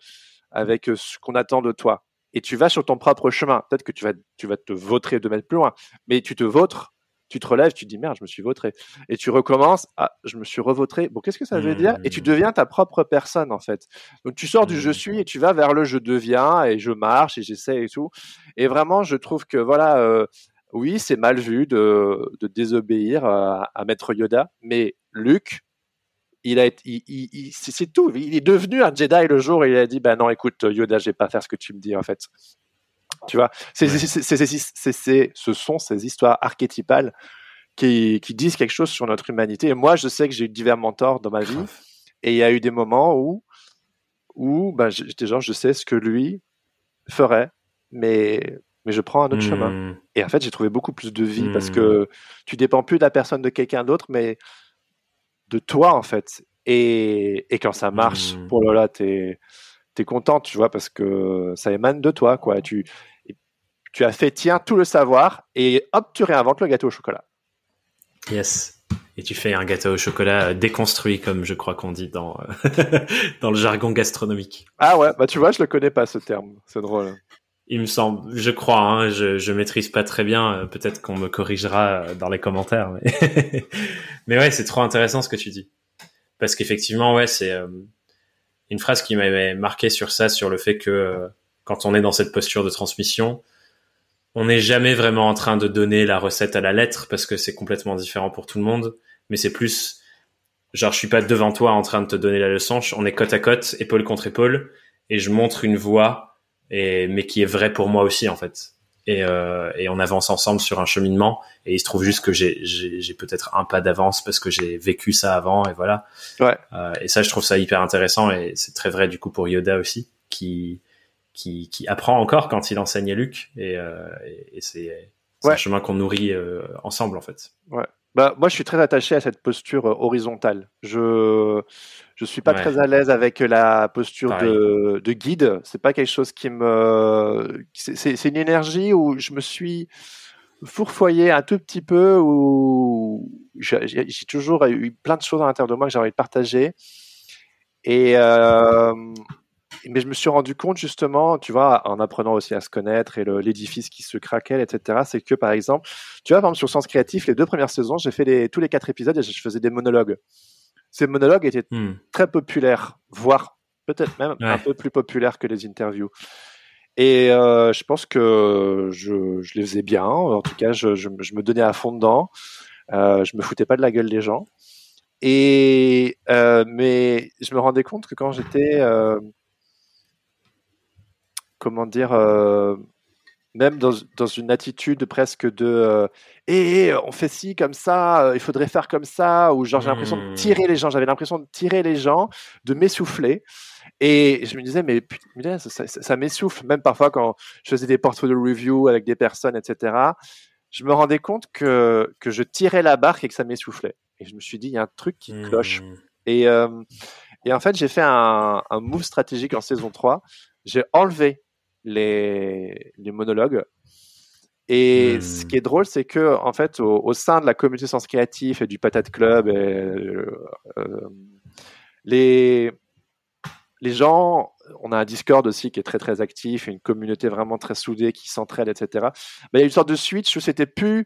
avec ce qu'on attend de toi. Et tu vas sur ton propre chemin. Peut-être que tu vas tu vas te vautrer de mettre plus loin, mais tu te vautres tu te relèves, tu te dis merde, je me suis vautré. Et tu recommences, ah, je me suis revautré. Bon, qu'est-ce que ça veut dire? Et tu mmh. deviens ta propre personne, en fait. Donc, tu sors du je mmh. suis et tu vas vers le je deviens et je marche et j'essaie et tout. Et vraiment, je trouve que, voilà, euh, oui, c'est mal vu de, de désobéir à, Maître Yoda, mais Luke, il a il, c'est tout. Il est devenu un Jedi le jour où il a dit, ben non, écoute, Yoda, je vais pas faire ce que tu me dis, en fait. Tu vois, c'est, ce sont ces histoires archétypales qui, qui, disent quelque chose sur notre humanité. Et moi, je sais que j'ai eu divers mentors dans ma vie, et il y a eu des moments où, où ben, j'étais genre, je sais ce que lui ferait, mais mais je prends un autre chemin. Hmm. Et en fait, j'ai trouvé beaucoup plus de vie parce que hmm. tu dépends plus de la personne de quelqu'un d'autre, mais de toi en fait. Et, et quand ça marche, mmh. pour là, t'es es content, tu vois, parce que ça émane de toi, quoi. Tu, tu as fait tiens tout le savoir et hop, tu réinventes le gâteau au chocolat. Yes. Et tu fais un gâteau au chocolat déconstruit, comme je crois qu'on dit dans, dans le jargon gastronomique. Ah ouais, bah tu vois, je le connais pas ce terme. C'est drôle. Il me semble, je crois, hein, je, je maîtrise pas très bien. Euh, peut-être qu'on me corrigera euh, dans les commentaires. Mais, mais ouais, c'est trop intéressant ce que tu dis. Parce qu'effectivement, ouais, c'est euh, une phrase qui m'avait marqué sur ça, sur le fait que quand on est dans cette posture de transmission, on n'est jamais vraiment en train de donner la recette à la lettre parce que c'est complètement différent pour tout le monde. Mais c'est plus, genre, je suis pas devant toi en train de te donner la leçon. On est côte à côte, épaule contre épaule, et je montre une voie, et mais qui est vraie pour moi aussi en fait. Et, euh, et on avance ensemble sur un cheminement. Et il se trouve juste que j'ai j'ai peut-être un pas d'avance parce que j'ai vécu ça avant et voilà. Ouais. Euh, et ça, je trouve ça hyper intéressant et c'est très vrai du coup pour Yoda aussi, qui qui, qui apprend encore quand il enseigne à Luc et, euh, et, c'est un chemin qu'on nourrit euh, ensemble en fait. Ouais. Bah, moi, je suis très attaché à cette posture euh, horizontale. Je je suis pas très à l'aise avec la posture de, de guide. C'est pas quelque chose qui me. C'est une énergie où je me suis fourfoyé un tout petit peu, où j'ai toujours eu plein de choses à l'intérieur de moi que j'ai envie de partager. Et euh, mais je me suis rendu compte justement, tu vois, en apprenant aussi à se connaître et l'édifice qui se craquait, etc., c'est que par exemple, tu vois, par exemple sur Sens Créatif, les deux premières saisons, j'ai fait les, tous les quatre épisodes et je faisais des monologues. Ces monologues étaient hmm. très populaires, voire peut-être même un peu plus populaires que les interviews. Et euh, je pense que je, je, les faisais bien. En tout cas, je, je, je me donnais à fond dedans. Euh, je me foutais pas de la gueule des gens. Et euh, mais je me rendais compte que quand j'étais euh, comment dire, même dans, dans, une attitude presque de euh, eh, on fait ci comme ça, euh, il faudrait faire comme ça, ou genre j'ai l'impression de tirer hmm. les gens, j'avais l'impression de tirer les gens, de m'essouffler. Et je me disais, mais putain, ça, ça, m'essouffle, même parfois quand je faisais des portraits de review avec des personnes, etc. je me rendais compte que, que je tirais la barque et que ça m'essoufflait. Et je me suis dit, il y a un truc qui cloche. Mmh. Et, euh, et en fait, j'ai fait un, un move stratégique en saison 3. J'ai enlevé les, les monologues. Et ce mmh. qui est drôle, c'est que en fait, au, sein de la communauté Sens Créatif et du Patate Club, et, euh, euh, les les gens, on a un Discord aussi qui est très très actif, une communauté vraiment très soudée qui s'entraide, etc. Mais il y a une sorte de switch où c'était plus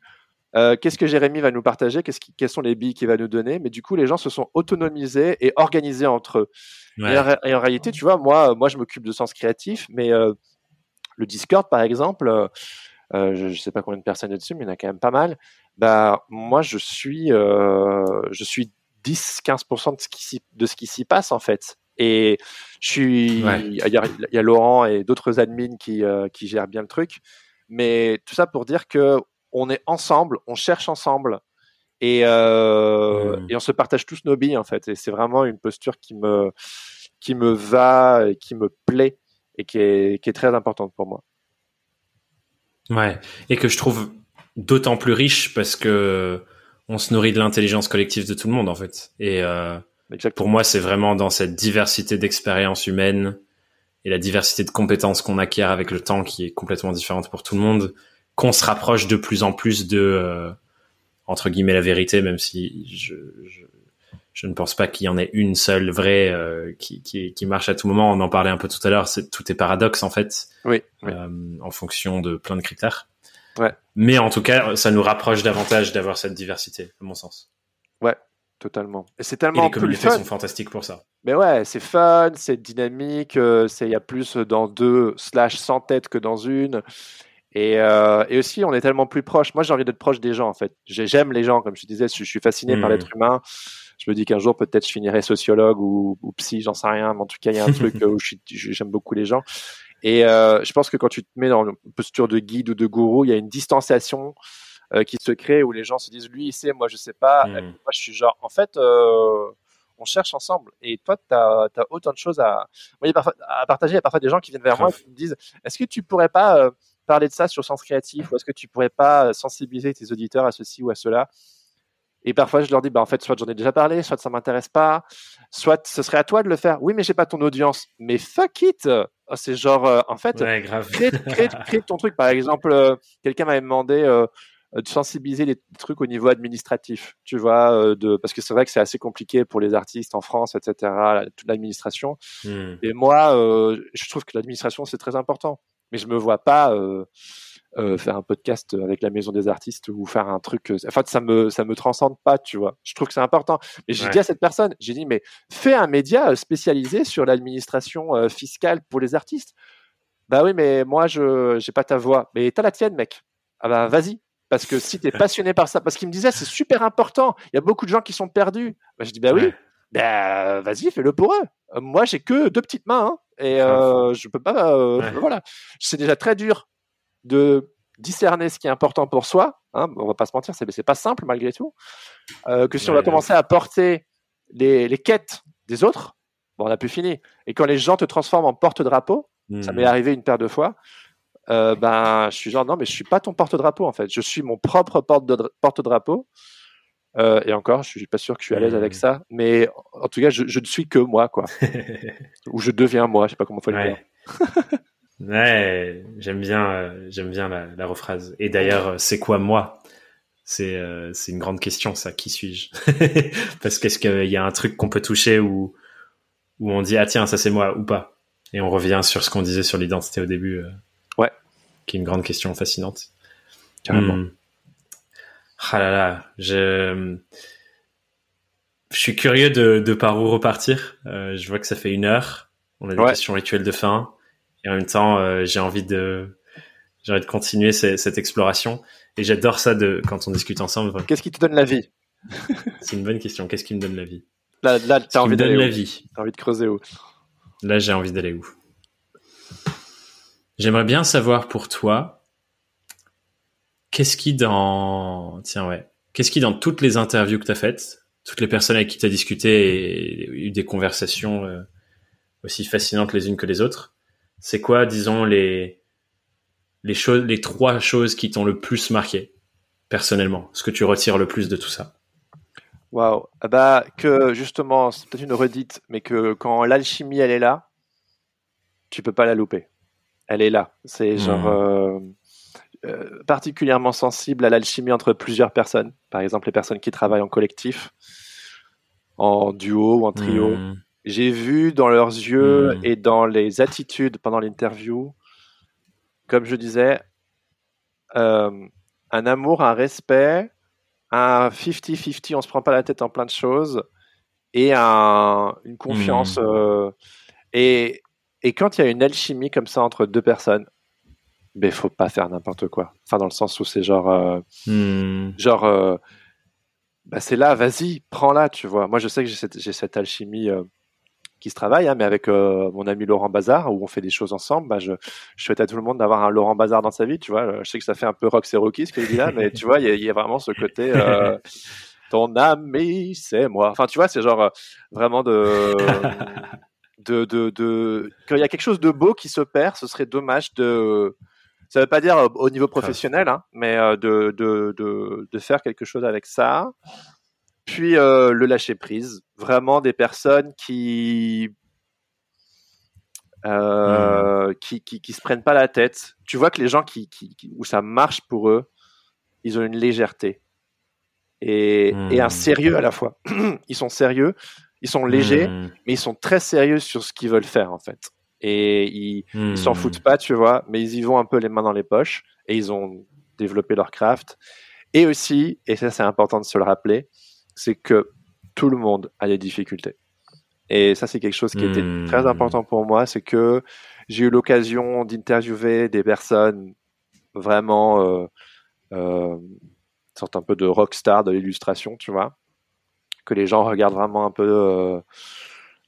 euh, qu'est-ce que Jérémy va nous partager, qu'est-ce qui, quelles sont les billes qu'il va nous donner, mais du coup les gens se sont autonomisés et organisés entre eux. Et, en, réalité, tu vois, moi, moi je m'occupe de sens créatif, mais euh, le Discord par exemple, euh, je, ne sais pas combien de personnes dessus, mais il y en a quand même pas mal. Bah moi je suis, je suis 10-15% de ce qui de ce qui s'y passe en fait. Et je suis, il y, a Laurent et d'autres admins qui, euh, qui gèrent bien le truc. Mais tout ça pour dire que on est ensemble, on cherche ensemble et, euh, mmh. et on se partage tous nos billes en fait. Et c'est vraiment une posture qui me, qui me va, et qui me plaît et qui est, qui est très importante pour moi. Ouais. Et que je trouve d'autant plus riche parce que on se nourrit de l'intelligence collective de tout le monde en fait. Et euh, pour moi, c'est vraiment dans cette diversité d'expériences humaines et la diversité de compétences qu'on acquiert avec le temps qui est complètement différente pour tout le monde qu'on se rapproche de plus en plus de euh, entre guillemets la vérité, même si je, je, je ne pense pas qu'il y en ait une seule vraie euh, qui, qui, qui, marche à tout moment. On en parlait un peu tout à l'heure. C'est tout est paradoxe en fait, oui, Euh, en fonction de plein de critères. Ouais. Mais en tout cas, ça nous rapproche davantage d'avoir cette diversité, à mon sens. Ouais, Totalement. Et c'est tellement et les communautés sont fantastiques pour ça. Mais ouais, c'est fun, c'est dynamique, euh, c'est il y a plus dans deux slash sans tête que dans une. Et, euh, et aussi, on est tellement plus proche. Moi, j'ai envie d'être proche des gens, en fait. J'aime les gens, comme je disais, je, suis fasciné par hmm. l'être humain. Je me dis qu'un jour, peut-être, je finirai sociologue ou, ou psy, j'en sais rien. Mais en tout cas, il y a un truc où j'aime beaucoup les gens. Et euh, je pense que quand tu te mets dans une posture de guide ou de gourou, il y a une distanciation euh, qui se crée où les gens se disent lui il sait, moi je sais pas. Hmm. Moi je suis genre en fait euh, on cherche ensemble. Et toi, tu as, autant de choses à, à partager. Il y a parfois des gens qui viennent vers moi et qui me disent Est-ce que tu pourrais pas euh, parler de ça sur Sens Créatif? Ou est-ce que tu pourrais pas sensibiliser tes auditeurs à ceci ou à cela? Et parfois, je leur dis bah, En fait, soit j'en ai déjà parlé, soit ça m'intéresse pas, soit ce serait à toi de le faire. Oui, mais j'ai pas ton audience. Mais fuck it oh, C'est genre, en fait, Crée, ton truc. Par exemple, quelqu'un m'avait demandé euh, de sensibiliser les trucs au niveau administratif, tu vois, euh, de parce que c'est vrai que c'est assez compliqué pour les artistes en France, etc. Toute l'administration. Hmm. Et moi, euh, je trouve que l'administration c'est très important, mais je me vois pas faire un podcast avec la maison des artistes ou faire un truc. En fait, ça me ça me transcende pas, tu vois. Je trouve que c'est important. Et j'ai dit à cette personne, j'ai dit mais fais un média spécialisé sur l'administration fiscale pour les artistes. Bah oui, mais moi je j'ai pas ta voix, mais t'as la tienne, mec. Ah bah vas-y, parce que si tu es passionné par ça, parce qu'il me disait c'est super important, il y a beaucoup de gens qui sont perdus. Bah, je dis bah oui, bah, vas-y, fais-le pour eux. Euh, moi, j'ai que deux petites mains hein, et euh, je peux pas. Euh, voilà, c'est déjà très dur de discerner ce qui est important pour soi. Hein, on va pas se mentir, c'est pas simple malgré tout. que si on va commencer à porter les, les quêtes des autres, bon, on a plus fini. Et quand les gens te transforment en porte-drapeau, ça m'est mmh. arrivé une paire de fois. Euh, ben, je suis genre, non, mais je suis pas ton porte-drapeau, en fait. Je suis mon propre porte-drapeau. Euh, et encore, je suis pas sûr que je suis à l'aise avec mmh. ça, mais en tout cas, je, ne suis que moi, quoi. Ou je deviens moi, je sais pas comment faut le dire. ouais, j'aime bien, euh, j'aime bien la, la rephrase. Et d'ailleurs, c'est quoi moi? C'est c'est une grande question, ça. Qui suis-je? Parce qu'est-ce qu'il y a un truc qu'on peut toucher où où on dit ah tiens ça c'est moi ou pas? Et on revient sur ce qu'on disait sur l'identité au début qui est une grande question fascinante. Carrément. Hmm. Ah là là, je, je suis curieux de, de par où repartir. Euh, je vois que ça fait une heure. On a des questions rituelles de fin. Et en même temps, euh, j'ai envie de, j'ai envie de continuer cette, exploration. Et j'adore ça de, quand on discute ensemble. Qu'est-ce qui te donne la vie? C'est une bonne question. Qu'est-ce qui me donne la vie? Là, là, t'as envie d'aller la vie. T'as envie de creuser où? Là, j'ai envie d'aller où? J'aimerais bien savoir pour toi, qu'est-ce qui dans, tiens ouais, qu'est-ce qui dans toutes les interviews que tu as faites, toutes les personnes avec qui tu as discuté et eu des conversations euh, aussi fascinantes les unes que les autres, c'est quoi, disons, les, les choses, les trois choses qui t'ont le plus marqué personnellement? Ce que tu retires le plus de tout ça? Waouh. Ah bah, que justement, c'est peut-être une redite, mais que quand l'alchimie, elle est là, tu peux pas la louper. Elle est là. C'est genre hmm. euh, euh, particulièrement sensible à l'alchimie entre plusieurs personnes. Par exemple, les personnes qui travaillent en collectif, en duo ou en trio. Hmm. J'ai vu dans leurs yeux hmm. et dans les attitudes pendant l'interview, comme je disais, euh, un amour, un respect, un 50-50, on se prend pas la tête en plein de choses, et un, une confiance. Euh, et, et quand il y a une alchimie comme ça entre deux personnes, ben faut pas faire n'importe quoi. Enfin, dans le sens où c'est genre, euh, hmm. genre, bah, c'est là, vas-y, prends-la, tu vois. Moi, je sais que j'ai cette, j'ai cette alchimie qui se travaille, hein, mais avec euh, mon ami Laurent Bazar, où on fait des choses ensemble, bah, je, je souhaite à tout le monde d'avoir un Laurent Bazar dans sa vie, tu vois. Je sais que ça fait un peu rock c'est Rocky ce qu'il dit là, mais tu vois, il y, y, a vraiment ce côté euh, ton ami, c'est moi. Enfin, tu vois, c'est genre euh, vraiment de, de, de, de, quand il y a quelque chose de beau qui se perd, ce serait dommage de, ça veut pas dire au niveau professionnel, hein, mais de, de, de, de faire quelque chose avec ça puis euh, le lâcher prise. Vraiment des personnes qui, euh, hmm. qui, qui, qui, se prennent pas la tête. Tu vois que les gens qui, qui, où ça marche pour eux, ils ont une légèreté et, et un hmm. sérieux à la fois. ils sont sérieux, ils sont légers, hmm. mais ils sont très sérieux sur ce qu'ils veulent faire en fait. Et ils, ils s'en foutent pas, tu vois, mais ils y vont un peu les mains dans les poches et ils ont développé leur craft. Et aussi, et ça c'est important de se le rappeler, c'est que tout le monde a des difficultés. Et ça, c'est quelque chose qui était hmm. très important pour moi, c'est que j'ai eu l'occasion d'interviewer des personnes vraiment euh, euh, sorte un peu de rockstar de l'illustration, tu vois, que les gens regardent vraiment un peu, euh,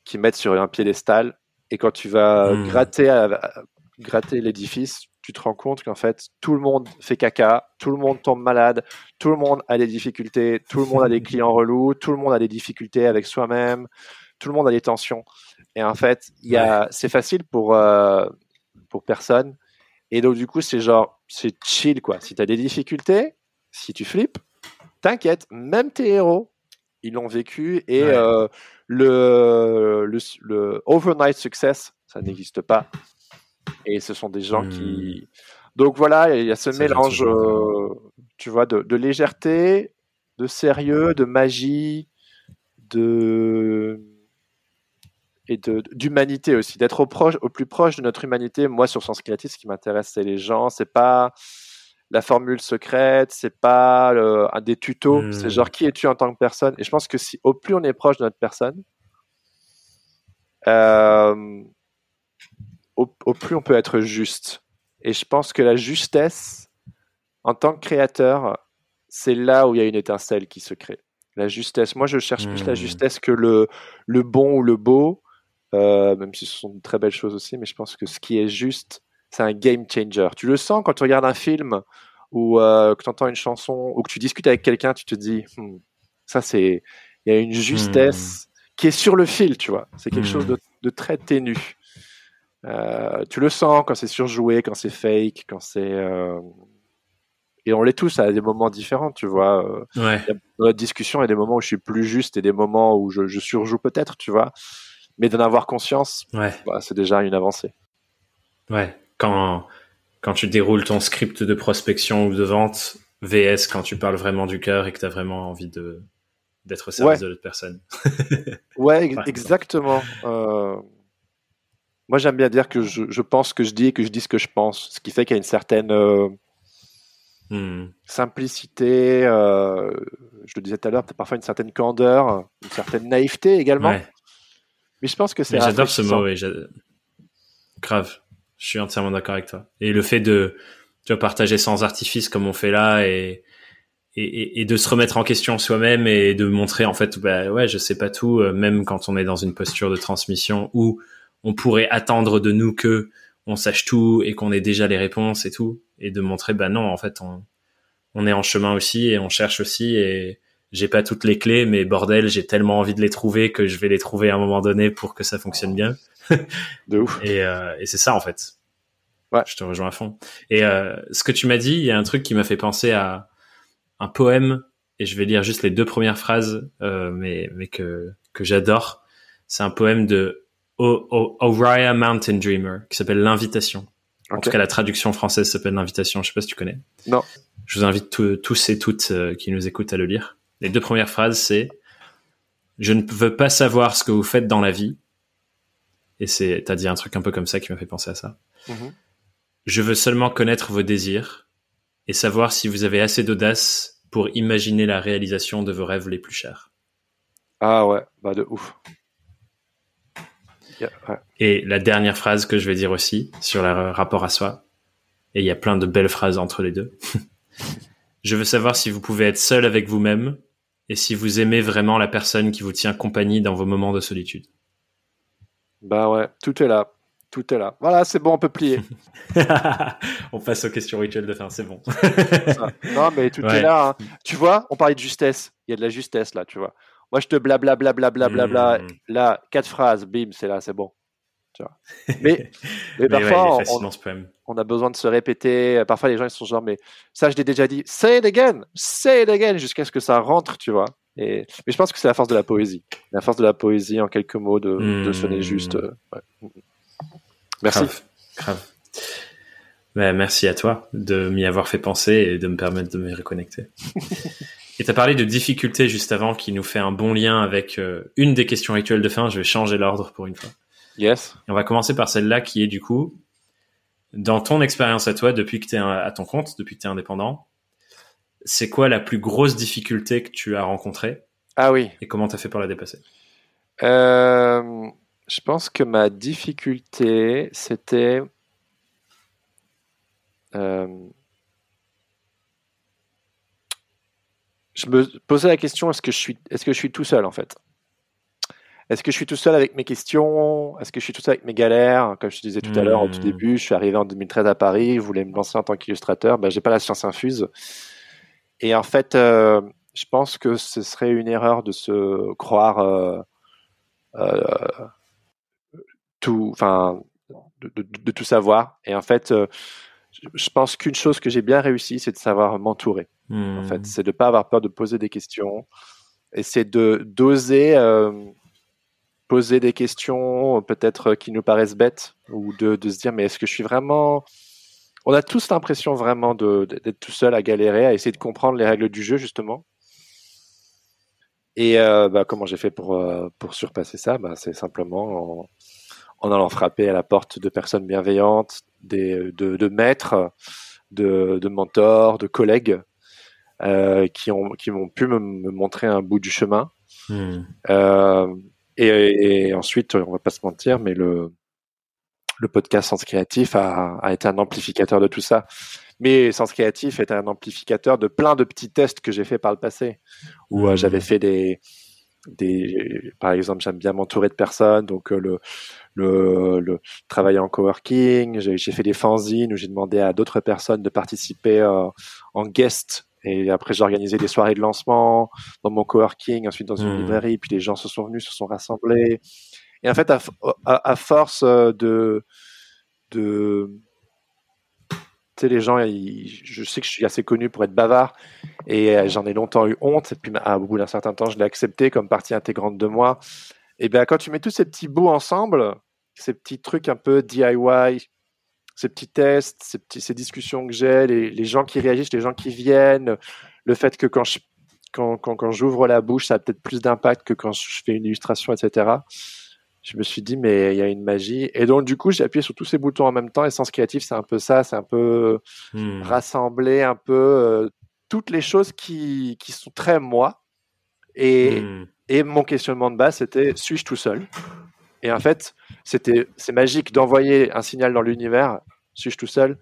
qui mettent sur un piédestal. Et quand tu vas hmm. gratter, gratter l'édifice, tu te rends compte qu'en fait, tout le monde fait caca, tout le monde tombe malade, tout le monde a des difficultés, tout le monde a des clients relous, tout le monde a des difficultés avec soi-même, tout le monde a des tensions. Et en fait, il c'est facile pour, euh, pour personne. Et donc, du coup, c'est genre, c'est chill, quoi. Si tu as des difficultés, si tu flippes, t'inquiète, même tes héros, ils l'ont vécu. Et euh, le, le, le overnight success, ça n'existe pas. Et ce sont des gens qui. Hmm. Donc voilà, il y a ce mélange, euh, tu vois, de, légèreté, de sérieux, de magie, de et d'humanité aussi, d'être au, proche, au plus proche de notre humanité. Moi, sur Sens Créatif, ce qui m'intéresse, c'est les gens. C'est pas la formule secrète, c'est pas un des tutos. C'est hmm. genre qui es-tu en tant que personne? Et je pense que si au plus on est proche de notre personne, euh, au, plus on peut être juste. Et je pense que la justesse, en tant que créateur, c'est là où il y a une étincelle qui se crée. La justesse. Moi, je cherche plus la hmm. justesse que le, le bon ou le beau, euh, même si ce sont de très belles choses aussi, mais je pense que ce qui est juste, c'est un game changer. Tu le sens quand tu regardes un film ou euh, que tu entends une chanson ou que tu discutes avec quelqu'un, tu te dis, hmm, ça c'est, il y a une justesse hmm. qui est sur le fil, tu vois. C'est quelque chose de, de, très ténu. Euh, tu le sens quand c'est surjoué, quand c'est fake, quand c'est euh, et on l'est tous à des moments différents, tu vois. Euh, ouais. Dans notre discussion, il y a des moments où je suis plus juste et des moments où je, je surjoue peut-être, tu vois. Mais d'en avoir conscience, ouais. bah, c'est déjà une avancée. Ouais. Quand quand tu déroules ton script de prospection ou de vente, VS quand tu parles vraiment du cœur et que tu as vraiment envie de d'être au service de l'autre personne. ouais, exactement. Euh, moi, j'aime bien dire que je, je, pense ce que je dis et que je dis ce que je pense, ce qui fait qu'il y a une certaine euh, hmm. simplicité. Euh, je le disais tout à l'heure, parfois une certaine candeur, une certaine naïveté également. Mais je pense que c'est. J'adore ce mot. Oui, grave. Je suis entièrement d'accord avec toi. Et le fait de tu vois, partager sans artifice comme on fait là et et, et, de se remettre en question soi-même et de montrer en fait bah ouais je sais pas tout euh, même quand on est dans une posture de transmission ou on pourrait attendre de nous que on sache tout et qu'on ait déjà les réponses et tout, et de montrer, bah non, en fait, on, on est en chemin aussi et on cherche aussi et j'ai pas toutes les clés, mais bordel, j'ai tellement envie de les trouver que je vais les trouver à un moment donné pour que ça fonctionne bien. de ouf. Et, euh, et c'est ça en fait. Ouais. Je te rejoins à fond. Et euh, ce que tu m'as dit, il y a un truc qui m'a fait penser à, un poème et je vais lire juste les deux premières phrases, euh, mais mais que que j'adore. C'est un poème de o Mountain Dreamer qui s'appelle L'invitation. En tout cas, la traduction française s'appelle L'invitation. Je sais pas si tu connais. Non. Je vous invite tous et toutes euh, qui nous écoutent à le lire. Les deux premières phrases, c'est je ne veux pas savoir ce que vous faites dans la vie. Et c'est, t'as dit un truc un peu comme ça qui m'a fait penser à ça. Mm-hmm. Je veux seulement connaître vos désirs et savoir si vous avez assez d'audace pour imaginer la réalisation de vos rêves les plus chers. Ah ouais, bah de ouf. Et la dernière phrase que je vais dire aussi sur le rapport à soi, et il y a plein de belles phrases entre les deux. je veux savoir si vous pouvez être seul avec vous-même et si vous aimez vraiment la personne qui vous tient compagnie dans vos moments de solitude. Bah ouais, tout est là. Tout est là. Voilà, c'est bon, on peut plier. on passe aux questions rituelles de fin, c'est bon. non, mais tout est là. Hein. Tu vois, on parlait de justesse. Il y a de la justesse là, tu vois. Moi, je te blablabla, blablabla, bla, mmh. Là, quatre phrases, bim, c'est là, c'est bon. Tu vois. Mais, mais, parfois, on, a besoin de se répéter. Parfois, les gens ils sont genre, mais ça, je l'ai déjà dit. Say it again, say it again, jusqu'à ce que ça rentre, tu vois. Et, mais je pense que c'est la force de la poésie. La force de la poésie, en quelques mots, de, sonner juste. Euh, Merci. Grave. Ben, merci à toi de m'y avoir fait penser et de me permettre de me reconnecter. et tu as parlé de difficultés juste avant qui nous fait un bon lien avec euh, une des questions rituelles de fin. Je vais changer l'ordre pour une fois. Yes. on va commencer par celle-là qui est du coup, dans ton expérience à toi, depuis que tu es à ton compte, depuis que tu es indépendant, c'est quoi la plus grosse difficulté que tu as rencontrée Ah oui. Et comment tu as fait pour la dépasser? Euh, je pense que ma difficulté, c'était euh, je me posais la question est-ce que je suis est-ce que je suis tout seul en fait? Est-ce que je suis tout seul avec mes questions? Est-ce que je suis tout seul avec mes galères? Comme je te disais tout à l'heure au tout hmm. début, je suis arrivé en 2013 à Paris, je voulais me lancer en tant qu'illustrateur, ben j'ai pas la science infuse. Et en fait, euh, je pense que ce serait une erreur de se croire euh, tout, enfin, de, tout savoir. Et en fait, euh, je pense qu'une chose que j'ai bien réussi, c'est de savoir m'entourer. En fait, hmm. c'est de pas avoir peur de poser des questions et c'est de d'oser euh, poser des questions peut-être qui nous paraissent bêtes ou de, de se dire mais est-ce que je suis vraiment on a tous l'impression vraiment d'être tout seul à galérer, à essayer de comprendre les règles du jeu justement. Et euh, bah, comment j'ai fait pour, pour surpasser ça? Bah, C'est simplement en, en allant frapper à la porte de personnes bienveillantes, des, de, maîtres, de, mentors, de collègues euh, qui ont qui m'ont pu me, montrer un bout du chemin. Hmm. Euh, et, ensuite, on va pas se mentir, mais le le podcast Sens Créatif a, été un amplificateur de tout ça. Mais Sens Créatif est un amplificateur de plein de petits tests que j'ai fait par le passé, où euh, j'avais hmm. fait des des, par exemple, j'aime bien m'entourer de personnes, donc le, le, le travailler en coworking. J'ai fait des fanzines où j'ai demandé à d'autres personnes de participer euh, en guest. Et après, j'ai organisé des soirées de lancement dans mon coworking, ensuite dans une hmm. librairie. Puis les gens se sont venus, se sont rassemblés. Et en fait, à, à, force euh, de, de, les gens, je sais que je suis assez connu pour être bavard et euh, j'en ai longtemps eu honte. Et puis, à, au bout d'un certain temps, je l'ai accepté comme partie intégrante de moi. Et bien, quand tu mets tous ces petits bouts ensemble, ces petits trucs un peu DIY, ces petits tests, ces, discussions que j'ai, les, gens qui réagissent, les gens qui viennent, le fait que quand je quand, quand j'ouvre la bouche, ça a peut-être plus d'impact que quand je fais une illustration, etc. Je me suis dit, mais il y a une magie. Et donc, du coup, j'ai appuyé sur tous ces boutons en même temps. Et Sens Créatif, c'est un peu ça. C'est un peu hmm. rassembler un peu euh, toutes les choses qui, qui sont très moi. Et, hmm. et mon questionnement de base, c'était, suis-je tout seul? Et en fait, c'était, c'est magique d'envoyer un signal dans l'univers, suis-je tout seul,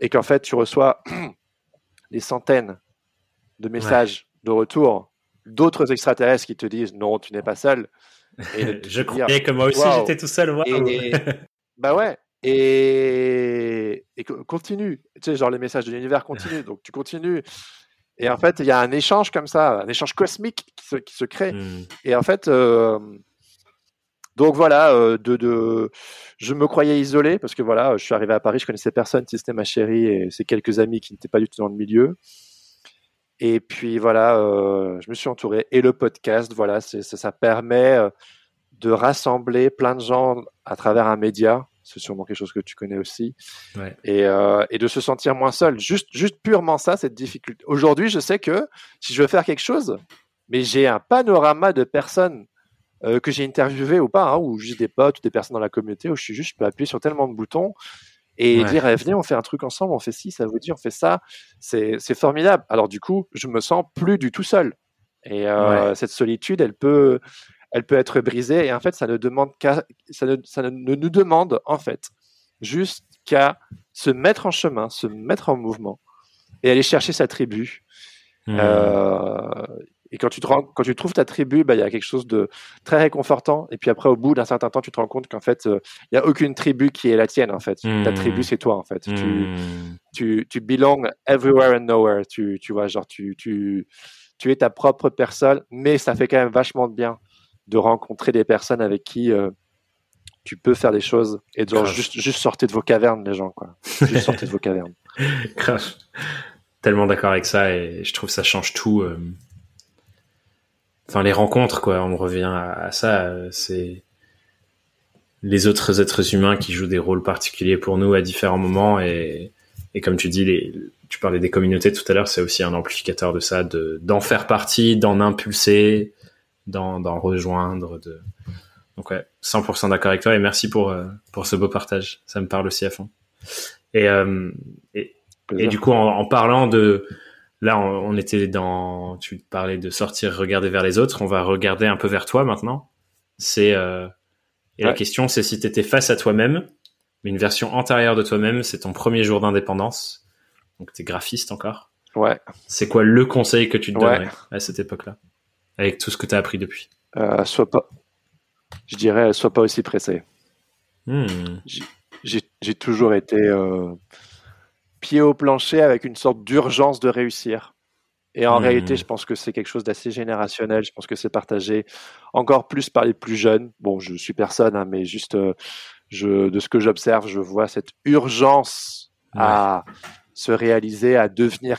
et qu'en fait, tu reçois des centaines de messages de retour d'autres extraterrestres qui te disent non, tu n'es pas seul. Et je croyais que moi aussi j'étais tout seul. bah ouais. Et, et continue. Tu sais, genre les messages de l'univers continuent. Donc tu continues. Et en fait, il y a un échange comme ça, un échange cosmique qui se, qui se crée. Hmm. Et en fait, euh, donc voilà, euh, de, je me croyais isolé parce que voilà, je suis arrivé à Paris, je connaissais personne, si c'était ma chérie et ses quelques amis qui n'étaient pas du tout dans le milieu. Et puis voilà, je me suis entouré. Et le podcast, voilà, c'est, ça permet de rassembler plein de gens à travers un média c'est sûrement quelque chose que tu connais aussi, et, euh, et, de se sentir moins seul. Juste, juste purement ça, cette difficulté. Aujourd'hui, je sais que si je veux faire quelque chose, mais j'ai un panorama de personnes euh, que j'ai interviewées ou pas, hein, ou juste des potes ou des personnes dans la communauté où je suis juste, je peux appuyer sur tellement de boutons et dire eh, venez on fait un truc ensemble on fait ci ça vous dit on fait ça. C'est formidable. Alors du coup je me sens plus du tout seul. Et euh, cette solitude elle peut elle peut être brisée. Et en fait ça ne demande qu'à ça, ne, ça ne, nous demande en fait juste qu'à se mettre en chemin, se mettre en mouvement et aller chercher sa tribu. Hmm. Euh, et quand tu, te rends, quand tu trouves ta tribu, bah, il y a quelque chose de très réconfortant. Et puis après, au bout d'un certain temps, tu te rends compte qu'en fait, euh, il n'y a aucune tribu qui est la tienne, en fait. Ta tribu, hmm. c'est toi, en fait. Tu, hmm. tu, tu belong everywhere and nowhere. Tu, tu vois, genre, tu, tu, tu es ta propre personne, mais ça fait quand même vachement de bien de rencontrer des personnes avec qui euh, tu peux faire des choses et de juste, juste sortez de vos cavernes, les gens, quoi. Juste sortez de vos cavernes. Grave. Tellement d'accord avec ça et je trouve que ça change tout. Euh. Enfin, les rencontres, quoi. On revient à, ça. Euh, c'est les autres êtres humains qui jouent des rôles particuliers pour nous à différents moments et, et comme tu dis, les, tu parlais des communautés tout à l'heure, c'est aussi un amplificateur de ça, de d'en faire partie, d'en impulser, d'en rejoindre. De... Donc ouais, 100% d'accord avec toi et merci pour, euh, pour ce beau partage. Ça me parle aussi à fond. Et, euh, et, du coup, en, parlant de... Là, on, était dans... Tu parlais de sortir, regarder vers les autres. On va regarder un peu vers toi maintenant. C'est... Euh, et la question, c'est si tu étais face à toi-même, mais une version antérieure de toi-même, c'est ton premier jour d'indépendance. Donc, tu es graphiste encore. Ouais. C'est quoi le conseil que tu te donnerais à cette époque-là? Avec tout ce que tu as appris depuis euh, Soit pas. Je dirais, sois pas aussi pressé. Hmm. J'ai toujours été euh, pied au plancher avec une sorte d'urgence de réussir. Et en hmm. réalité, je pense que c'est quelque chose d'assez générationnel. Je pense que c'est partagé encore plus par les plus jeunes. Bon, je suis personne, hein, mais juste euh, je, de ce que j'observe, je vois cette urgence à se réaliser, à devenir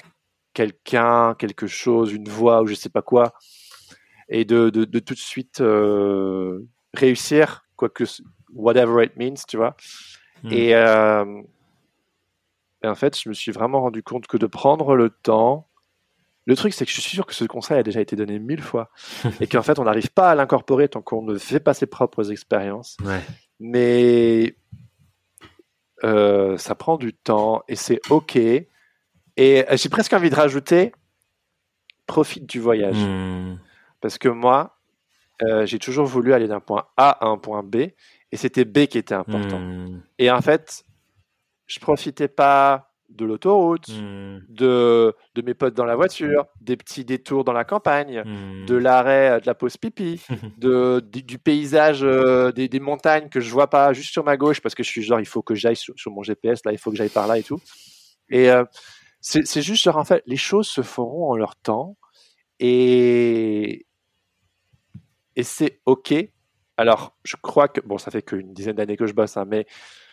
quelqu'un, quelque chose, une voix ou je sais pas quoi et de, de, de tout de suite euh, réussir, quoi que, whatever it means, tu vois. Hmm. Et, euh, et, en fait, je me suis vraiment rendu compte que de prendre le temps, le truc, c'est que je suis sûr que ce conseil a déjà été donné mille fois et qu'en fait, on n'arrive pas à l'incorporer tant qu'on ne fait pas ses propres expériences. Ouais. Mais euh, ça prend du temps et c'est OK. Et j'ai presque envie de rajouter profite du voyage. Hmm. Parce que moi, euh, j'ai toujours voulu aller d'un point A à un point B, et c'était B qui était important. Hmm. Et en fait, je profitais pas de l'autoroute, hmm. de, de mes potes dans la voiture, des petits détours dans la campagne, hmm. de l'arrêt de la pause pipi, de, du, paysage euh, des, des, montagnes que je vois pas juste sur ma gauche parce que je suis genre il faut que j'aille sur, mon GPS là, il faut que j'aille par là et tout. Et euh, c'est juste genre en fait les choses se feront en leur temps et, et c'est OK. Alors, je crois que, bon, ça fait qu'une dizaine d'années que je bosse, hein, mais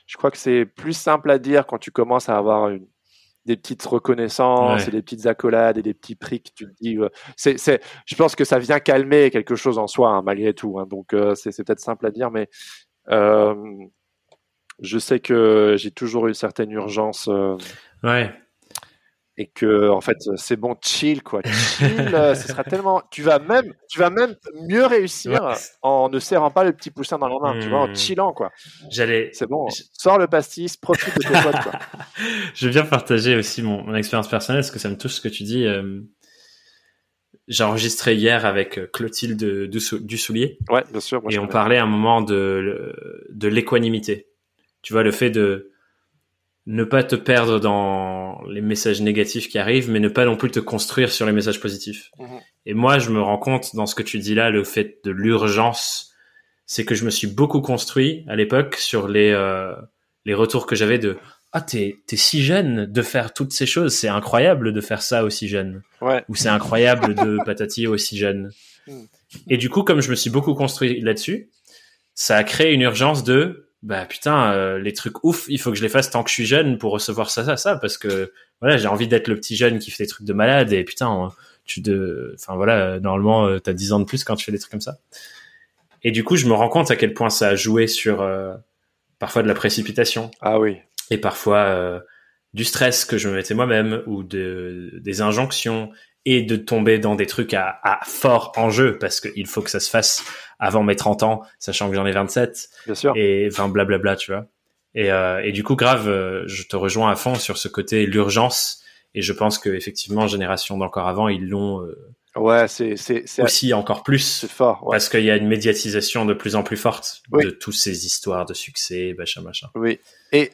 je crois que c'est plus simple à dire quand tu commences à avoir une, des petites reconnaissances et des petites accolades et des petits prix que tu te dis. Euh, c'est, c'est, je pense que ça vient calmer quelque chose en soi, hein, malgré tout. Hein, donc, euh, c'est, c'est peut-être simple à dire, mais euh, je sais que j'ai toujours eu une certaine urgence. ouais et que en fait c'est bon chill quoi. Chill euh, ce sera tellement tu vas même tu vas même mieux réussir en ne serrant pas le petit poussin dans la main tu vois en hmm. chillant quoi. J'allais c'est bon sors le pastis profite de tes potes quoi. Je bien partager aussi mon, expérience personnelle parce que ça me touche ce que tu dis euh, j'ai enregistré hier avec euh, Clotilde Dussoulier ouais bien sûr et on parlait à un moment de de l'équanimité. Tu vois le fait de ne pas te perdre dans les messages négatifs qui arrivent, mais ne pas non plus te construire sur les messages positifs. Mhm. Et moi, je me rends compte dans ce que tu dis là, le fait de l'urgence, c'est que je me suis beaucoup construit à l'époque sur les euh, les retours que j'avais de ah t'es t'es si jeune de faire toutes ces choses, c'est incroyable de faire ça aussi jeune, ouais. ou c'est incroyable de patati aussi jeune. Mm. Et du coup, comme je me suis beaucoup construit là-dessus, ça a créé une urgence de bah putain, euh, les trucs ouf, il faut que je les fasse tant que je suis jeune pour recevoir ça, ça, ça, parce que voilà, j'ai envie d'être le petit jeune qui fait des trucs de malade et putain, tu de, enfin voilà, normalement euh, t'as 10 ans de plus quand tu fais des trucs comme ça. Et du coup, je me rends compte à quel point ça a joué sur euh, parfois de la précipitation. Ah oui. Et parfois du stress que je me mettais moi-même ou de des injonctions et de tomber dans des trucs à, à fort enjeu parce qu'il faut que ça se fasse avant mes 30 ans, sachant que j'en ai 27. Bien sûr. Et enfin, blablabla, tu vois. Et, euh, et du coup, grave, euh, je te rejoins à fond sur ce côté l'urgence. Et je pense que effectivement, génération d'encore avant, ils l'ont. Euh, ouais, c'est c'est aussi encore plus. Fort. Ouais. Parce qu'il y a une médiatisation de plus en plus forte de toutes ces histoires de succès, machin, machin. Oui. Et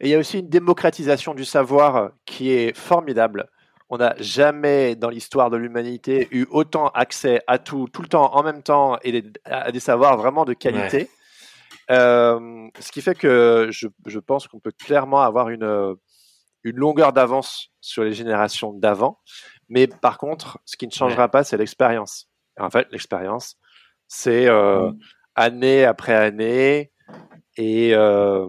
il y a aussi une démocratisation du savoir qui est formidable on n'a jamais dans l'histoire de l'humanité eu autant accès à tout, tout le temps, en même temps, et à des savoirs vraiment de qualité. Euh, ce qui fait que je, je pense qu'on peut clairement avoir une, une longueur d'avance sur les générations d'avant. Mais par contre, ce qui ne changera pas, c'est l'expérience. En fait, l'expérience, c'est euh, mmh. année après année et euh,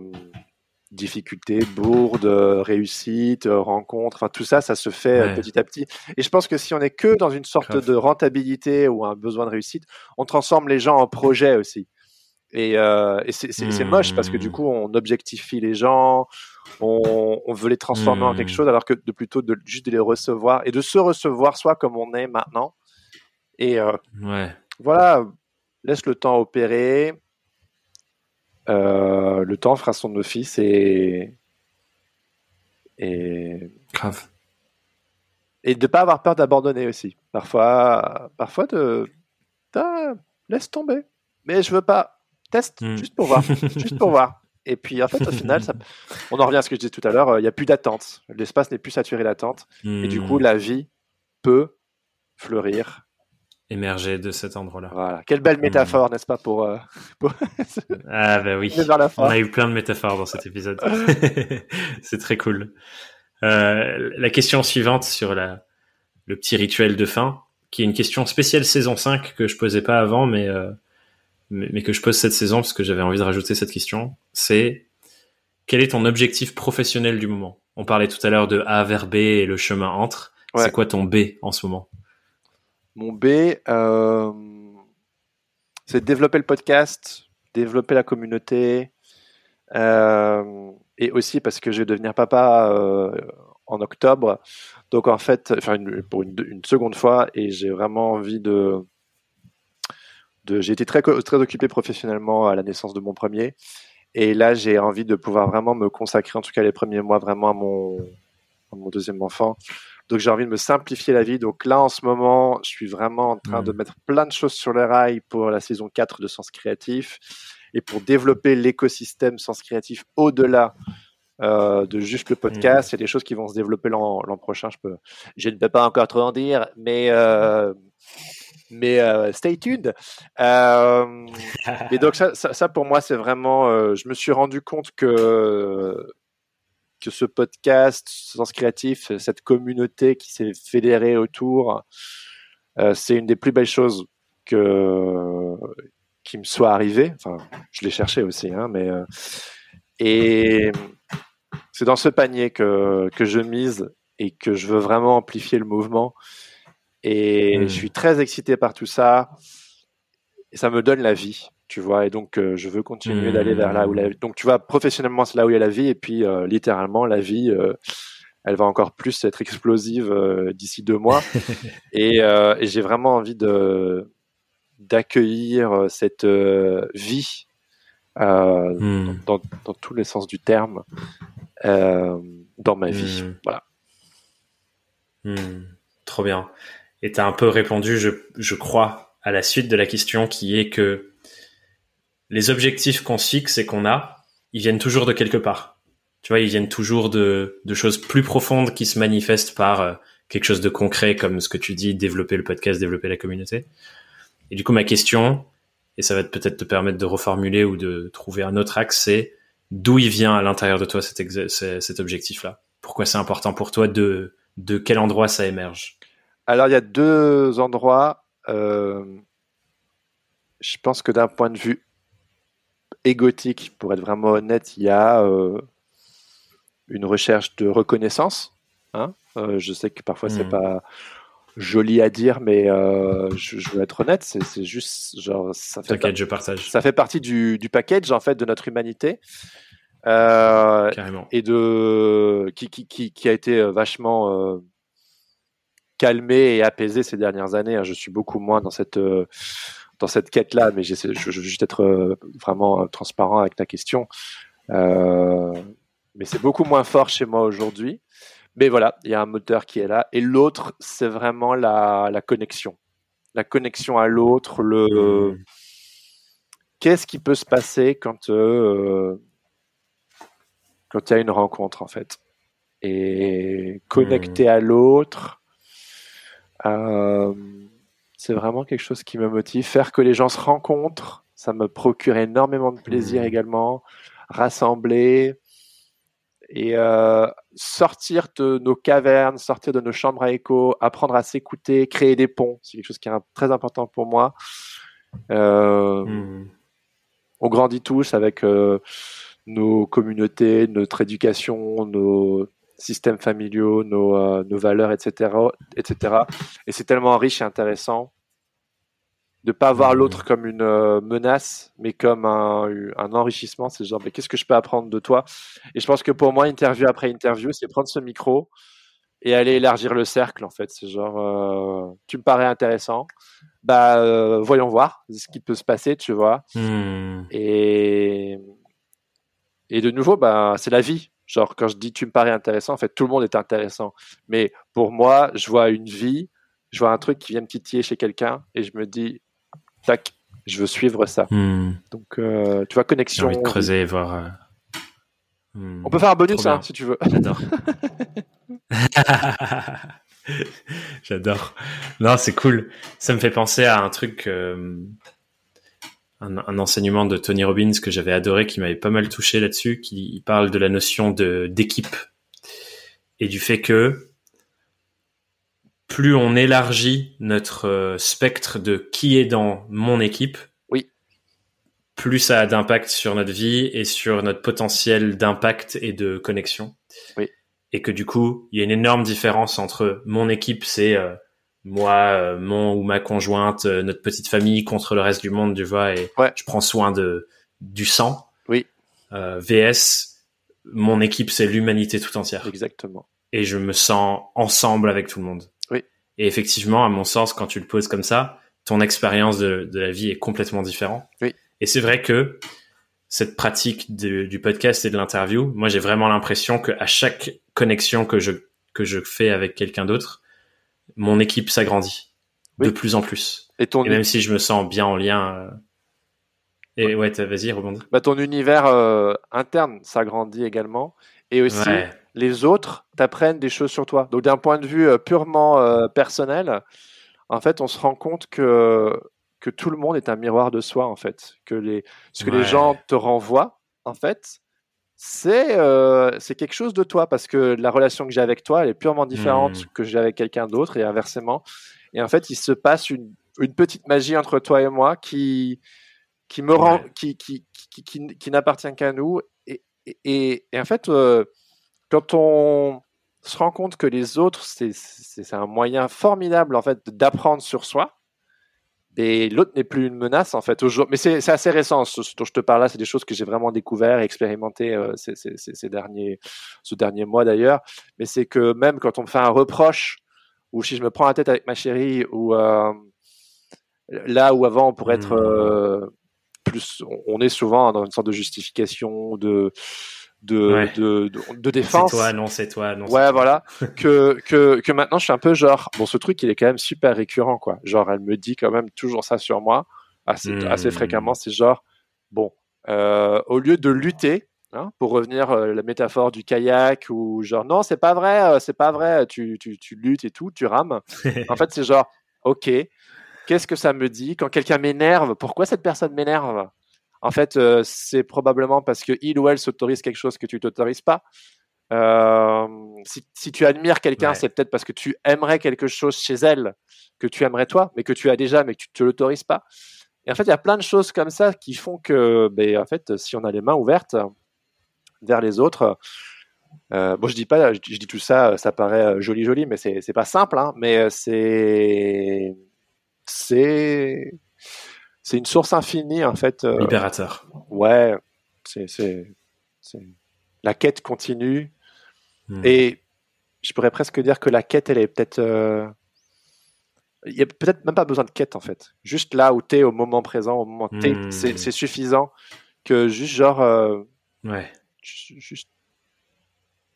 difficultés, bourdes, réussite, rencontres, enfin tout ça, ça se fait euh, petit à petit. Et je pense que si on est que dans une sorte de rentabilité ou un besoin de réussite, on transforme les gens en projets aussi. Et, euh, et c'est moche parce que du mmh. coup, on objectifie les gens, on, on veut les transformer en quelque mmh. chose, alors que de plutôt de juste de les recevoir et de se recevoir soi comme on est maintenant. Et euh, ouais. voilà, laisse le temps opérer. Euh, le temps fera son office et et grave et de pas avoir peur d'abandonner aussi. Parfois, parfois de laisse tomber. Mais je veux pas. Teste hmm. juste pour voir, juste pour voir. Et puis en fait, au final, ça... on en revient à ce que je disais tout à l'heure. Il n'y a plus d'attente. L'espace n'est plus saturé d'attente. Et du coup, hmm. la vie peut fleurir émerger de cet endroit-là. Voilà. Quelle belle métaphore, n'est-ce pas, pour, euh, Ah bah oui. On a eu plein de métaphores dans cet épisode. c'est très cool. Euh, la question suivante sur la, le petit rituel de fin, qui est une question spéciale saison 5 que je posais pas avant, mais, euh, mais, mais, que je pose cette saison parce que j'avais envie de rajouter cette question, c'est quel est ton objectif professionnel du moment? On parlait tout à l'heure de A vers B et le chemin entre. C'est quoi ton B en ce moment? Mon B, euh, c'est développer le podcast, développer la communauté, euh, et aussi parce que je vais devenir papa euh, en octobre. Donc en fait, enfin pour une, seconde fois, et j'ai vraiment envie de, j'ai été très occupé professionnellement à la naissance de mon premier, et là j'ai envie de pouvoir vraiment me consacrer, en tout cas les premiers mois, vraiment à mon deuxième enfant, donc j'ai envie de me simplifier la vie. Donc là, en ce moment, je suis vraiment en train de mm. mettre plein de choses sur les rails pour la saison 4 de Sens Créatif et pour développer l'écosystème Sens Créatif au-delà euh, de juste le podcast. Mm. Il y a des choses qui vont se développer l'an prochain. Je, peux, je ne peux pas encore trop en dire, mais euh, mais euh, stay tuned. Et donc ça, ça, ça, pour moi, c'est vraiment. Je me suis rendu compte que que ce podcast, Sens Créatif, cette communauté qui s'est fédérée autour, euh, c'est une des plus belles choses que qui me soit arrivée. Enfin, je l'ai cherché aussi, hein, mais euh, et c'est dans ce panier que que je mise et que je veux vraiment amplifier le mouvement. Et hmm. je suis très excité par tout ça. Et ça me donne la vie tu vois et donc euh, je veux continuer d'aller vers là où la donc tu vois professionnellement c'est là où il y a la vie et puis euh, littéralement la vie euh, elle va encore plus être explosive d'ici deux mois. Et, et j'ai vraiment envie de d'accueillir cette vie hmm. dans, dans, tous les sens du terme dans ma vie. Hmm. voilà. Trop bien. Et tu as un peu répondu je, je crois à la suite de la question qui est que les objectifs qu'on se fixe et qu'on a, ils viennent toujours de quelque part. Tu vois, ils viennent toujours de, de choses plus profondes qui se manifestent par euh, quelque chose de concret comme ce que tu dis, développer le podcast, développer la communauté. Et du coup, ma question, et ça va peut-être te permettre de reformuler ou de trouver un autre axe, c'est d'où il vient à l'intérieur de toi cet, cet objectif-là? Pourquoi c'est important pour toi de, de quel endroit ça émerge? Alors, il y a deux endroits. Euh, je pense que d'un point de vue pour être vraiment honnête, il y a une recherche de reconnaissance. Hein. je sais que parfois c'est hmm. pas joli à dire, mais je, veux être honnête, c'est juste genre ça fait. je partage. Ça fait partie du, du, package en fait de notre humanité. Carrément. Et de qui, qui, qui, qui a été vachement calmé et apaisé ces dernières années. Hein. Je suis beaucoup moins dans cette euh, dans cette quête-là, mais je, veux juste être euh, vraiment euh, transparent avec ta question. mais c'est beaucoup moins fort chez moi aujourd'hui. Mais voilà, il y a un moteur qui est là. Et l'autre, c'est vraiment la, la, connexion. La connexion à l'autre, le... Mmh. Qu'est-ce qui peut se passer quand, euh, quand il y a une rencontre, en fait Et connecter mmh. à l'autre, euh, c'est vraiment quelque chose qui me motive. Faire que les gens se rencontrent, ça me procure énormément de plaisir mmh. également. Rassembler et euh, sortir de nos cavernes, sortir de nos chambres à écho, apprendre à s'écouter, créer des ponts. C'est quelque chose qui est très important pour moi. Euh, mmh. On grandit tous avec nos communautés, notre éducation, nos, systèmes familiaux, nos, euh, nos valeurs, etc., etc. Et c'est tellement riche et intéressant de pas voir mmh. l'autre comme une euh, menace, mais comme un, un enrichissement. C'est genre, mais qu'est-ce que je peux apprendre de toi? Et je pense que pour moi, interview après interview, c'est prendre ce micro et aller élargir le cercle. En fait, c'est genre, euh, tu me parais intéressant. Bah, voyons voir ce qui peut se passer, tu vois. Mmh. Et et de nouveau, bah, c'est la vie. Genre, quand je dis tu me parais intéressant, en fait, tout le monde est intéressant. Mais pour moi, je vois une vie, je vois un truc qui vient me titiller chez quelqu'un et je me dis, tac, je veux suivre ça. Hmm. Donc, euh, tu vois, connexion. Envie de creuser et voir. Euh, hmm. On peut faire un bonus, hein, si tu veux. J'adore. J'adore. Non, c'est cool. Ça me fait penser à un truc. Euh, un, enseignement de Tony Robbins que j'avais adoré, qui m'avait pas mal touché là-dessus, qui parle de la notion de d'équipe et du fait que plus on élargit notre euh, spectre de qui est dans mon équipe, oui. plus ça a d'impact sur notre vie et sur notre potentiel d'impact et de connexion. Oui. Et que du coup, il y a une énorme différence entre mon équipe, c'est euh, moi, euh, mon ou ma conjointe, euh, notre petite famille contre le reste du monde, tu vois, et je prends soin de du sang. Oui. Euh, VS, mon équipe, c'est l'humanité tout entière. Exactement. Et je me sens ensemble avec tout le monde. Oui. Et effectivement, à mon sens, quand tu le poses comme ça, ton expérience de, de la vie est complètement différente. Oui. Et c'est vrai que cette pratique du podcast et de l'interview, moi, j'ai vraiment l'impression que à chaque connexion que je que je fais avec quelqu'un d'autre, mon équipe s'agrandit de plus en plus. Et, ton... même si je me sens bien en lien. Euh, et ouais, vas-y, rebondis. Bah, ton univers euh, interne s'agrandit également. Et aussi, les autres t'apprennent des choses sur toi. Donc, d'un point de vue euh, purement personnel, en fait, on se rend compte que, que tout le monde est un miroir de soi, en fait. Que les, ce que les gens te renvoient, en fait, c'est euh, c'est quelque chose de toi parce que la relation que j'ai avec toi elle est purement différente mmh. que j'ai avec quelqu'un d'autre et inversement. Et en fait il se passe une, une petite magie entre toi et moi qui qui me rend qui qui qui, qui, qui n'appartient qu'à nous. Et, et, et, en fait euh, quand on se rend compte que les autres c'est c'est un moyen formidable en fait d'apprendre sur soi et l'autre n'est plus une menace en fait aujourd'hui. Mais c'est assez récent. Ce, dont je te parle là, c'est des choses que j'ai vraiment découvert et expérimenté euh, ces, ces, ces, derniers, ce dernier mois d'ailleurs. Mais c'est que même quand on me fait un reproche ou si je me prends la tête avec ma chérie ou euh, là où avant on pourrait être mmh. euh, plus, on est souvent dans une sorte de justification de de, de, de, défense. C'est toi, non, c'est toi, non. Ouais, voilà. que, que, que maintenant, je suis un peu genre, bon, ce truc, il est quand même super récurrent, quoi. Genre, elle me dit quand même toujours ça sur moi, assez, hmm. assez fréquemment. C'est genre, bon, euh, au lieu de lutter, hein, pour revenir euh, la métaphore du kayak, ou genre, non, c'est pas vrai, euh, c'est pas vrai, tu, tu, tu luttes et tout, tu rames. en fait, c'est genre, ok, qu'est-ce que ça me dit? Quand quelqu'un m'énerve Pourquoi cette personne m'énerve? En fait, euh, c'est probablement parce que il ou elle s'autorise quelque chose que tu t'autorises pas. Euh, si, tu admires quelqu'un, c'est peut-être parce que tu aimerais quelque chose chez elle que tu aimerais toi, mais que tu as déjà, mais que tu te l'autorises pas. Et en fait, il y a plein de choses comme ça qui font que, ben, en fait, si on a les mains ouvertes vers les autres, euh, bon, je dis pas, je, dis tout ça, ça paraît joli, joli, mais c'est c'est pas simple, hein, mais c'est c'est c'est une source infinie en fait. Libérateur. Ouais, c'est c'est la quête continue hmm. et je pourrais presque dire que la quête, elle est peut-être. Euh, il n'y a peut-être même pas besoin de quête en fait. Juste là où tu es au moment présent, au moment T, hmm. c'est suffisant que juste genre. Euh, ouais. Juste.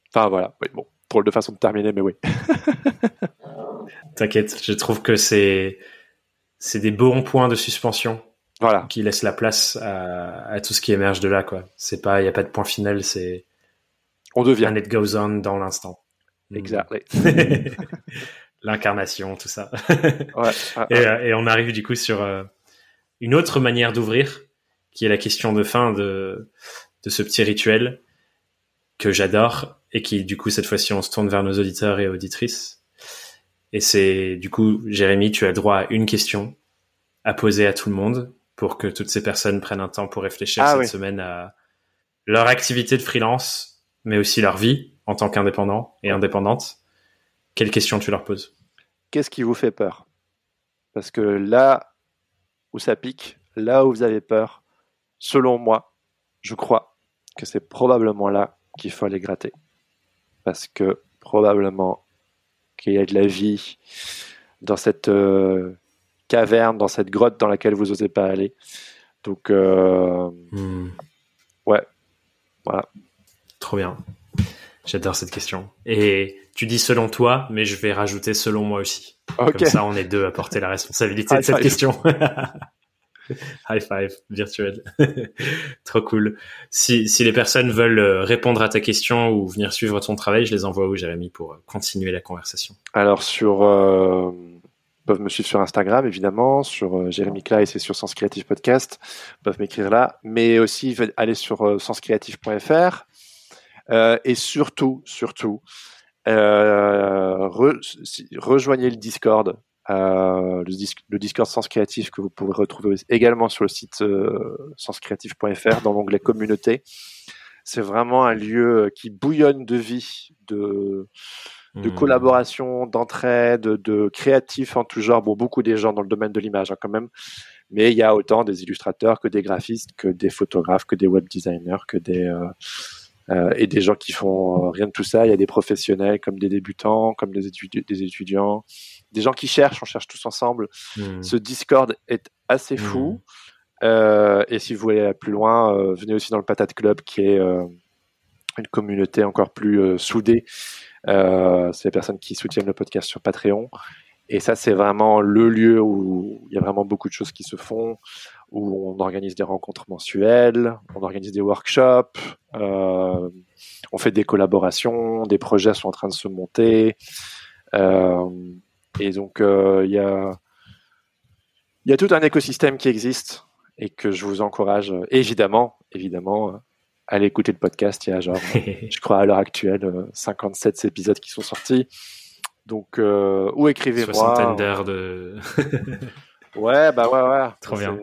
Enfin voilà, bon, drôle de façon de terminer, mais oui. T'inquiète, je trouve que c'est c'est des bons points de suspension. Voilà. Qui laissent la place à, à tout ce qui émerge de là, quoi. C'est pas, il n'y a pas de point final, c'est. On devient. And it goes on dans l'instant. Exactly. L'incarnation, tout ça. ouais, euh, Et, on arrive du coup sur euh, une autre manière d'ouvrir, qui est la question de fin de, de ce petit rituel que j'adore et qui du coup cette fois-ci on se tourne vers nos auditeurs et auditrices. Et c'est du coup, Jérémy, tu as droit à une question à poser à tout le monde pour que toutes ces personnes prennent un temps pour réfléchir ah cette semaine à leur activité de freelance, mais aussi leur vie en tant qu'indépendant et indépendante, quelles questions tu leur poses? Qu'est-ce qui vous fait peur? Parce que là où ça pique, là où vous avez peur, selon moi, je crois que c'est probablement là qu'il faut aller gratter. Parce que probablement qu'il y a de la vie dans cette euh, caverne, dans cette grotte dans laquelle vous n'osez pas aller. Donc, euh, hmm. ouais, voilà. Trop bien. J'adore cette question. Et tu dis selon toi, mais je vais rajouter selon moi aussi. Comme ça, on est deux à porter la responsabilité de cette question. High five virtuel. Trop cool. Si, si les personnes veulent euh, répondre à ta question ou venir suivre ton travail, je les envoie où, Jérémy, pour euh, continuer la conversation? Alors, sur, euh, peuvent me suivre sur Instagram, évidemment, sur Jérémy Kleiss et sur Sens Creative Podcast. peuvent m'écrire là, mais aussi aller sur senscreative.fr euh, et surtout, surtout, rejoignez le Discord, euh, le, Discord Sens Créatif que vous pouvez retrouver également sur le site senscreative.fr dans l'onglet communauté. C'est vraiment un lieu qui bouillonne de vie, de, de mmh. collaboration, d'entraide, de créatifs en tout genre. Bon, beaucoup des gens dans le domaine de l'image hein, quand même, mais il y a autant des illustrateurs que des graphistes, que des photographes, que des web designers, que des euh, et des gens qui font euh, rien de tout ça. Il y a des professionnels comme des débutants, comme des, des étudiants, des gens qui cherchent, on cherche tous ensemble. Hmm. Ce Discord est assez fou. Hmm. Euh, et si vous voulez aller plus loin, euh, venez aussi dans le Patate Club, qui est euh, une communauté encore plus soudée. c'est les personnes qui soutiennent le podcast sur Patreon. Et ça, c'est vraiment le lieu où il y a vraiment beaucoup de choses qui se font où on organise des rencontres mensuelles, on organise des workshops, euh, on fait des collaborations, des projets sont en train de se monter. Euh, et donc, euh, il y, a, y a tout un écosystème qui existe et que je vous encourage évidemment, évidemment, à aller écouter le podcast. Il y a genre, je crois à l'heure actuelle, 57 épisodes qui sont sortis. Donc, ou écrivez-moi. Soixantaine d'heures de. ouais, bah ouais, ouais. Trop bien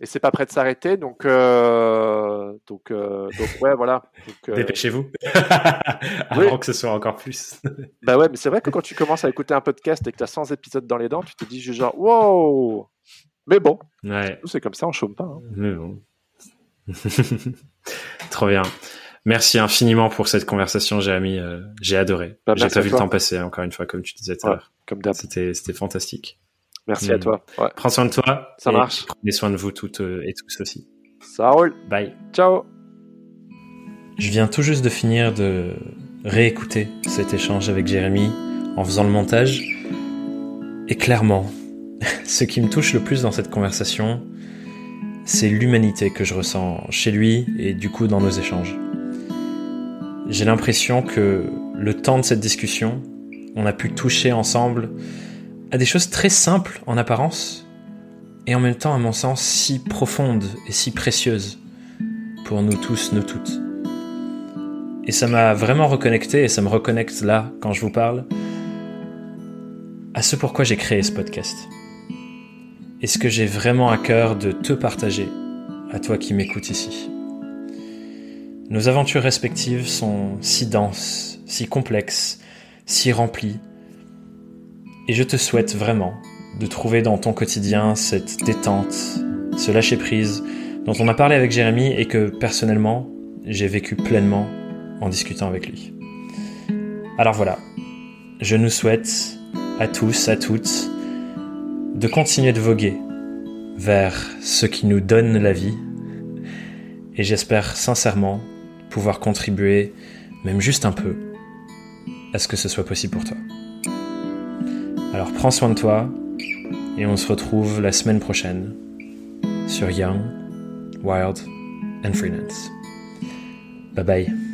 et c'est pas prêt de s'arrêter donc euh, donc euh, donc ouais voilà euh, dépêchez-vous avant oui. que ce soit encore plus bah ouais mais c'est vrai que quand tu commences à écouter un podcast et que tu as 100 épisodes dans les dents tu te dis genre wow mais bon ouais. c'est comme ça on chôme pas hein. mais bon trop bien merci infiniment pour cette conversation Jérémy j'ai adoré bah, j'ai pas vu le temps passer encore une fois comme tu disais tout à l'heure comme d'hab c'était c'était fantastique Merci à hmm. toi. Prends soin de toi. Ça marche. Prenez soin de vous toutes euh, et tous aussi. Ça roule. Bye. Ciao. Je viens tout juste de finir de réécouter cet échange avec Jérémy en faisant le montage. Et clairement, ce qui me touche le plus dans cette conversation, c'est l'humanité que je ressens chez lui et du coup dans nos échanges. J'ai l'impression que le temps de cette discussion, on a pu toucher ensemble à des choses très simples en apparence, et en même temps, à mon sens, si profondes et si précieuses pour nous tous, nous toutes. Et ça m'a vraiment reconnecté, et ça me reconnecte là, quand je vous parle, à ce pourquoi j'ai créé ce podcast. et ce que j'ai vraiment à cœur de te partager, à toi qui m'écoutes ici. Nos aventures respectives sont si denses, si complexes, si remplies, et je te souhaite vraiment de trouver dans ton quotidien cette détente, ce lâcher-prise dont on a parlé avec Jérémy et que personnellement j'ai vécu pleinement en discutant avec lui. Alors voilà, je nous souhaite à tous, à toutes, de continuer de voguer vers ce qui nous donne la vie. Et j'espère sincèrement pouvoir contribuer, même juste un peu, à ce que ce soit possible pour toi. Alors prends soin de toi et on se retrouve la semaine prochaine sur Young, Wild and Freelance. Bye bye.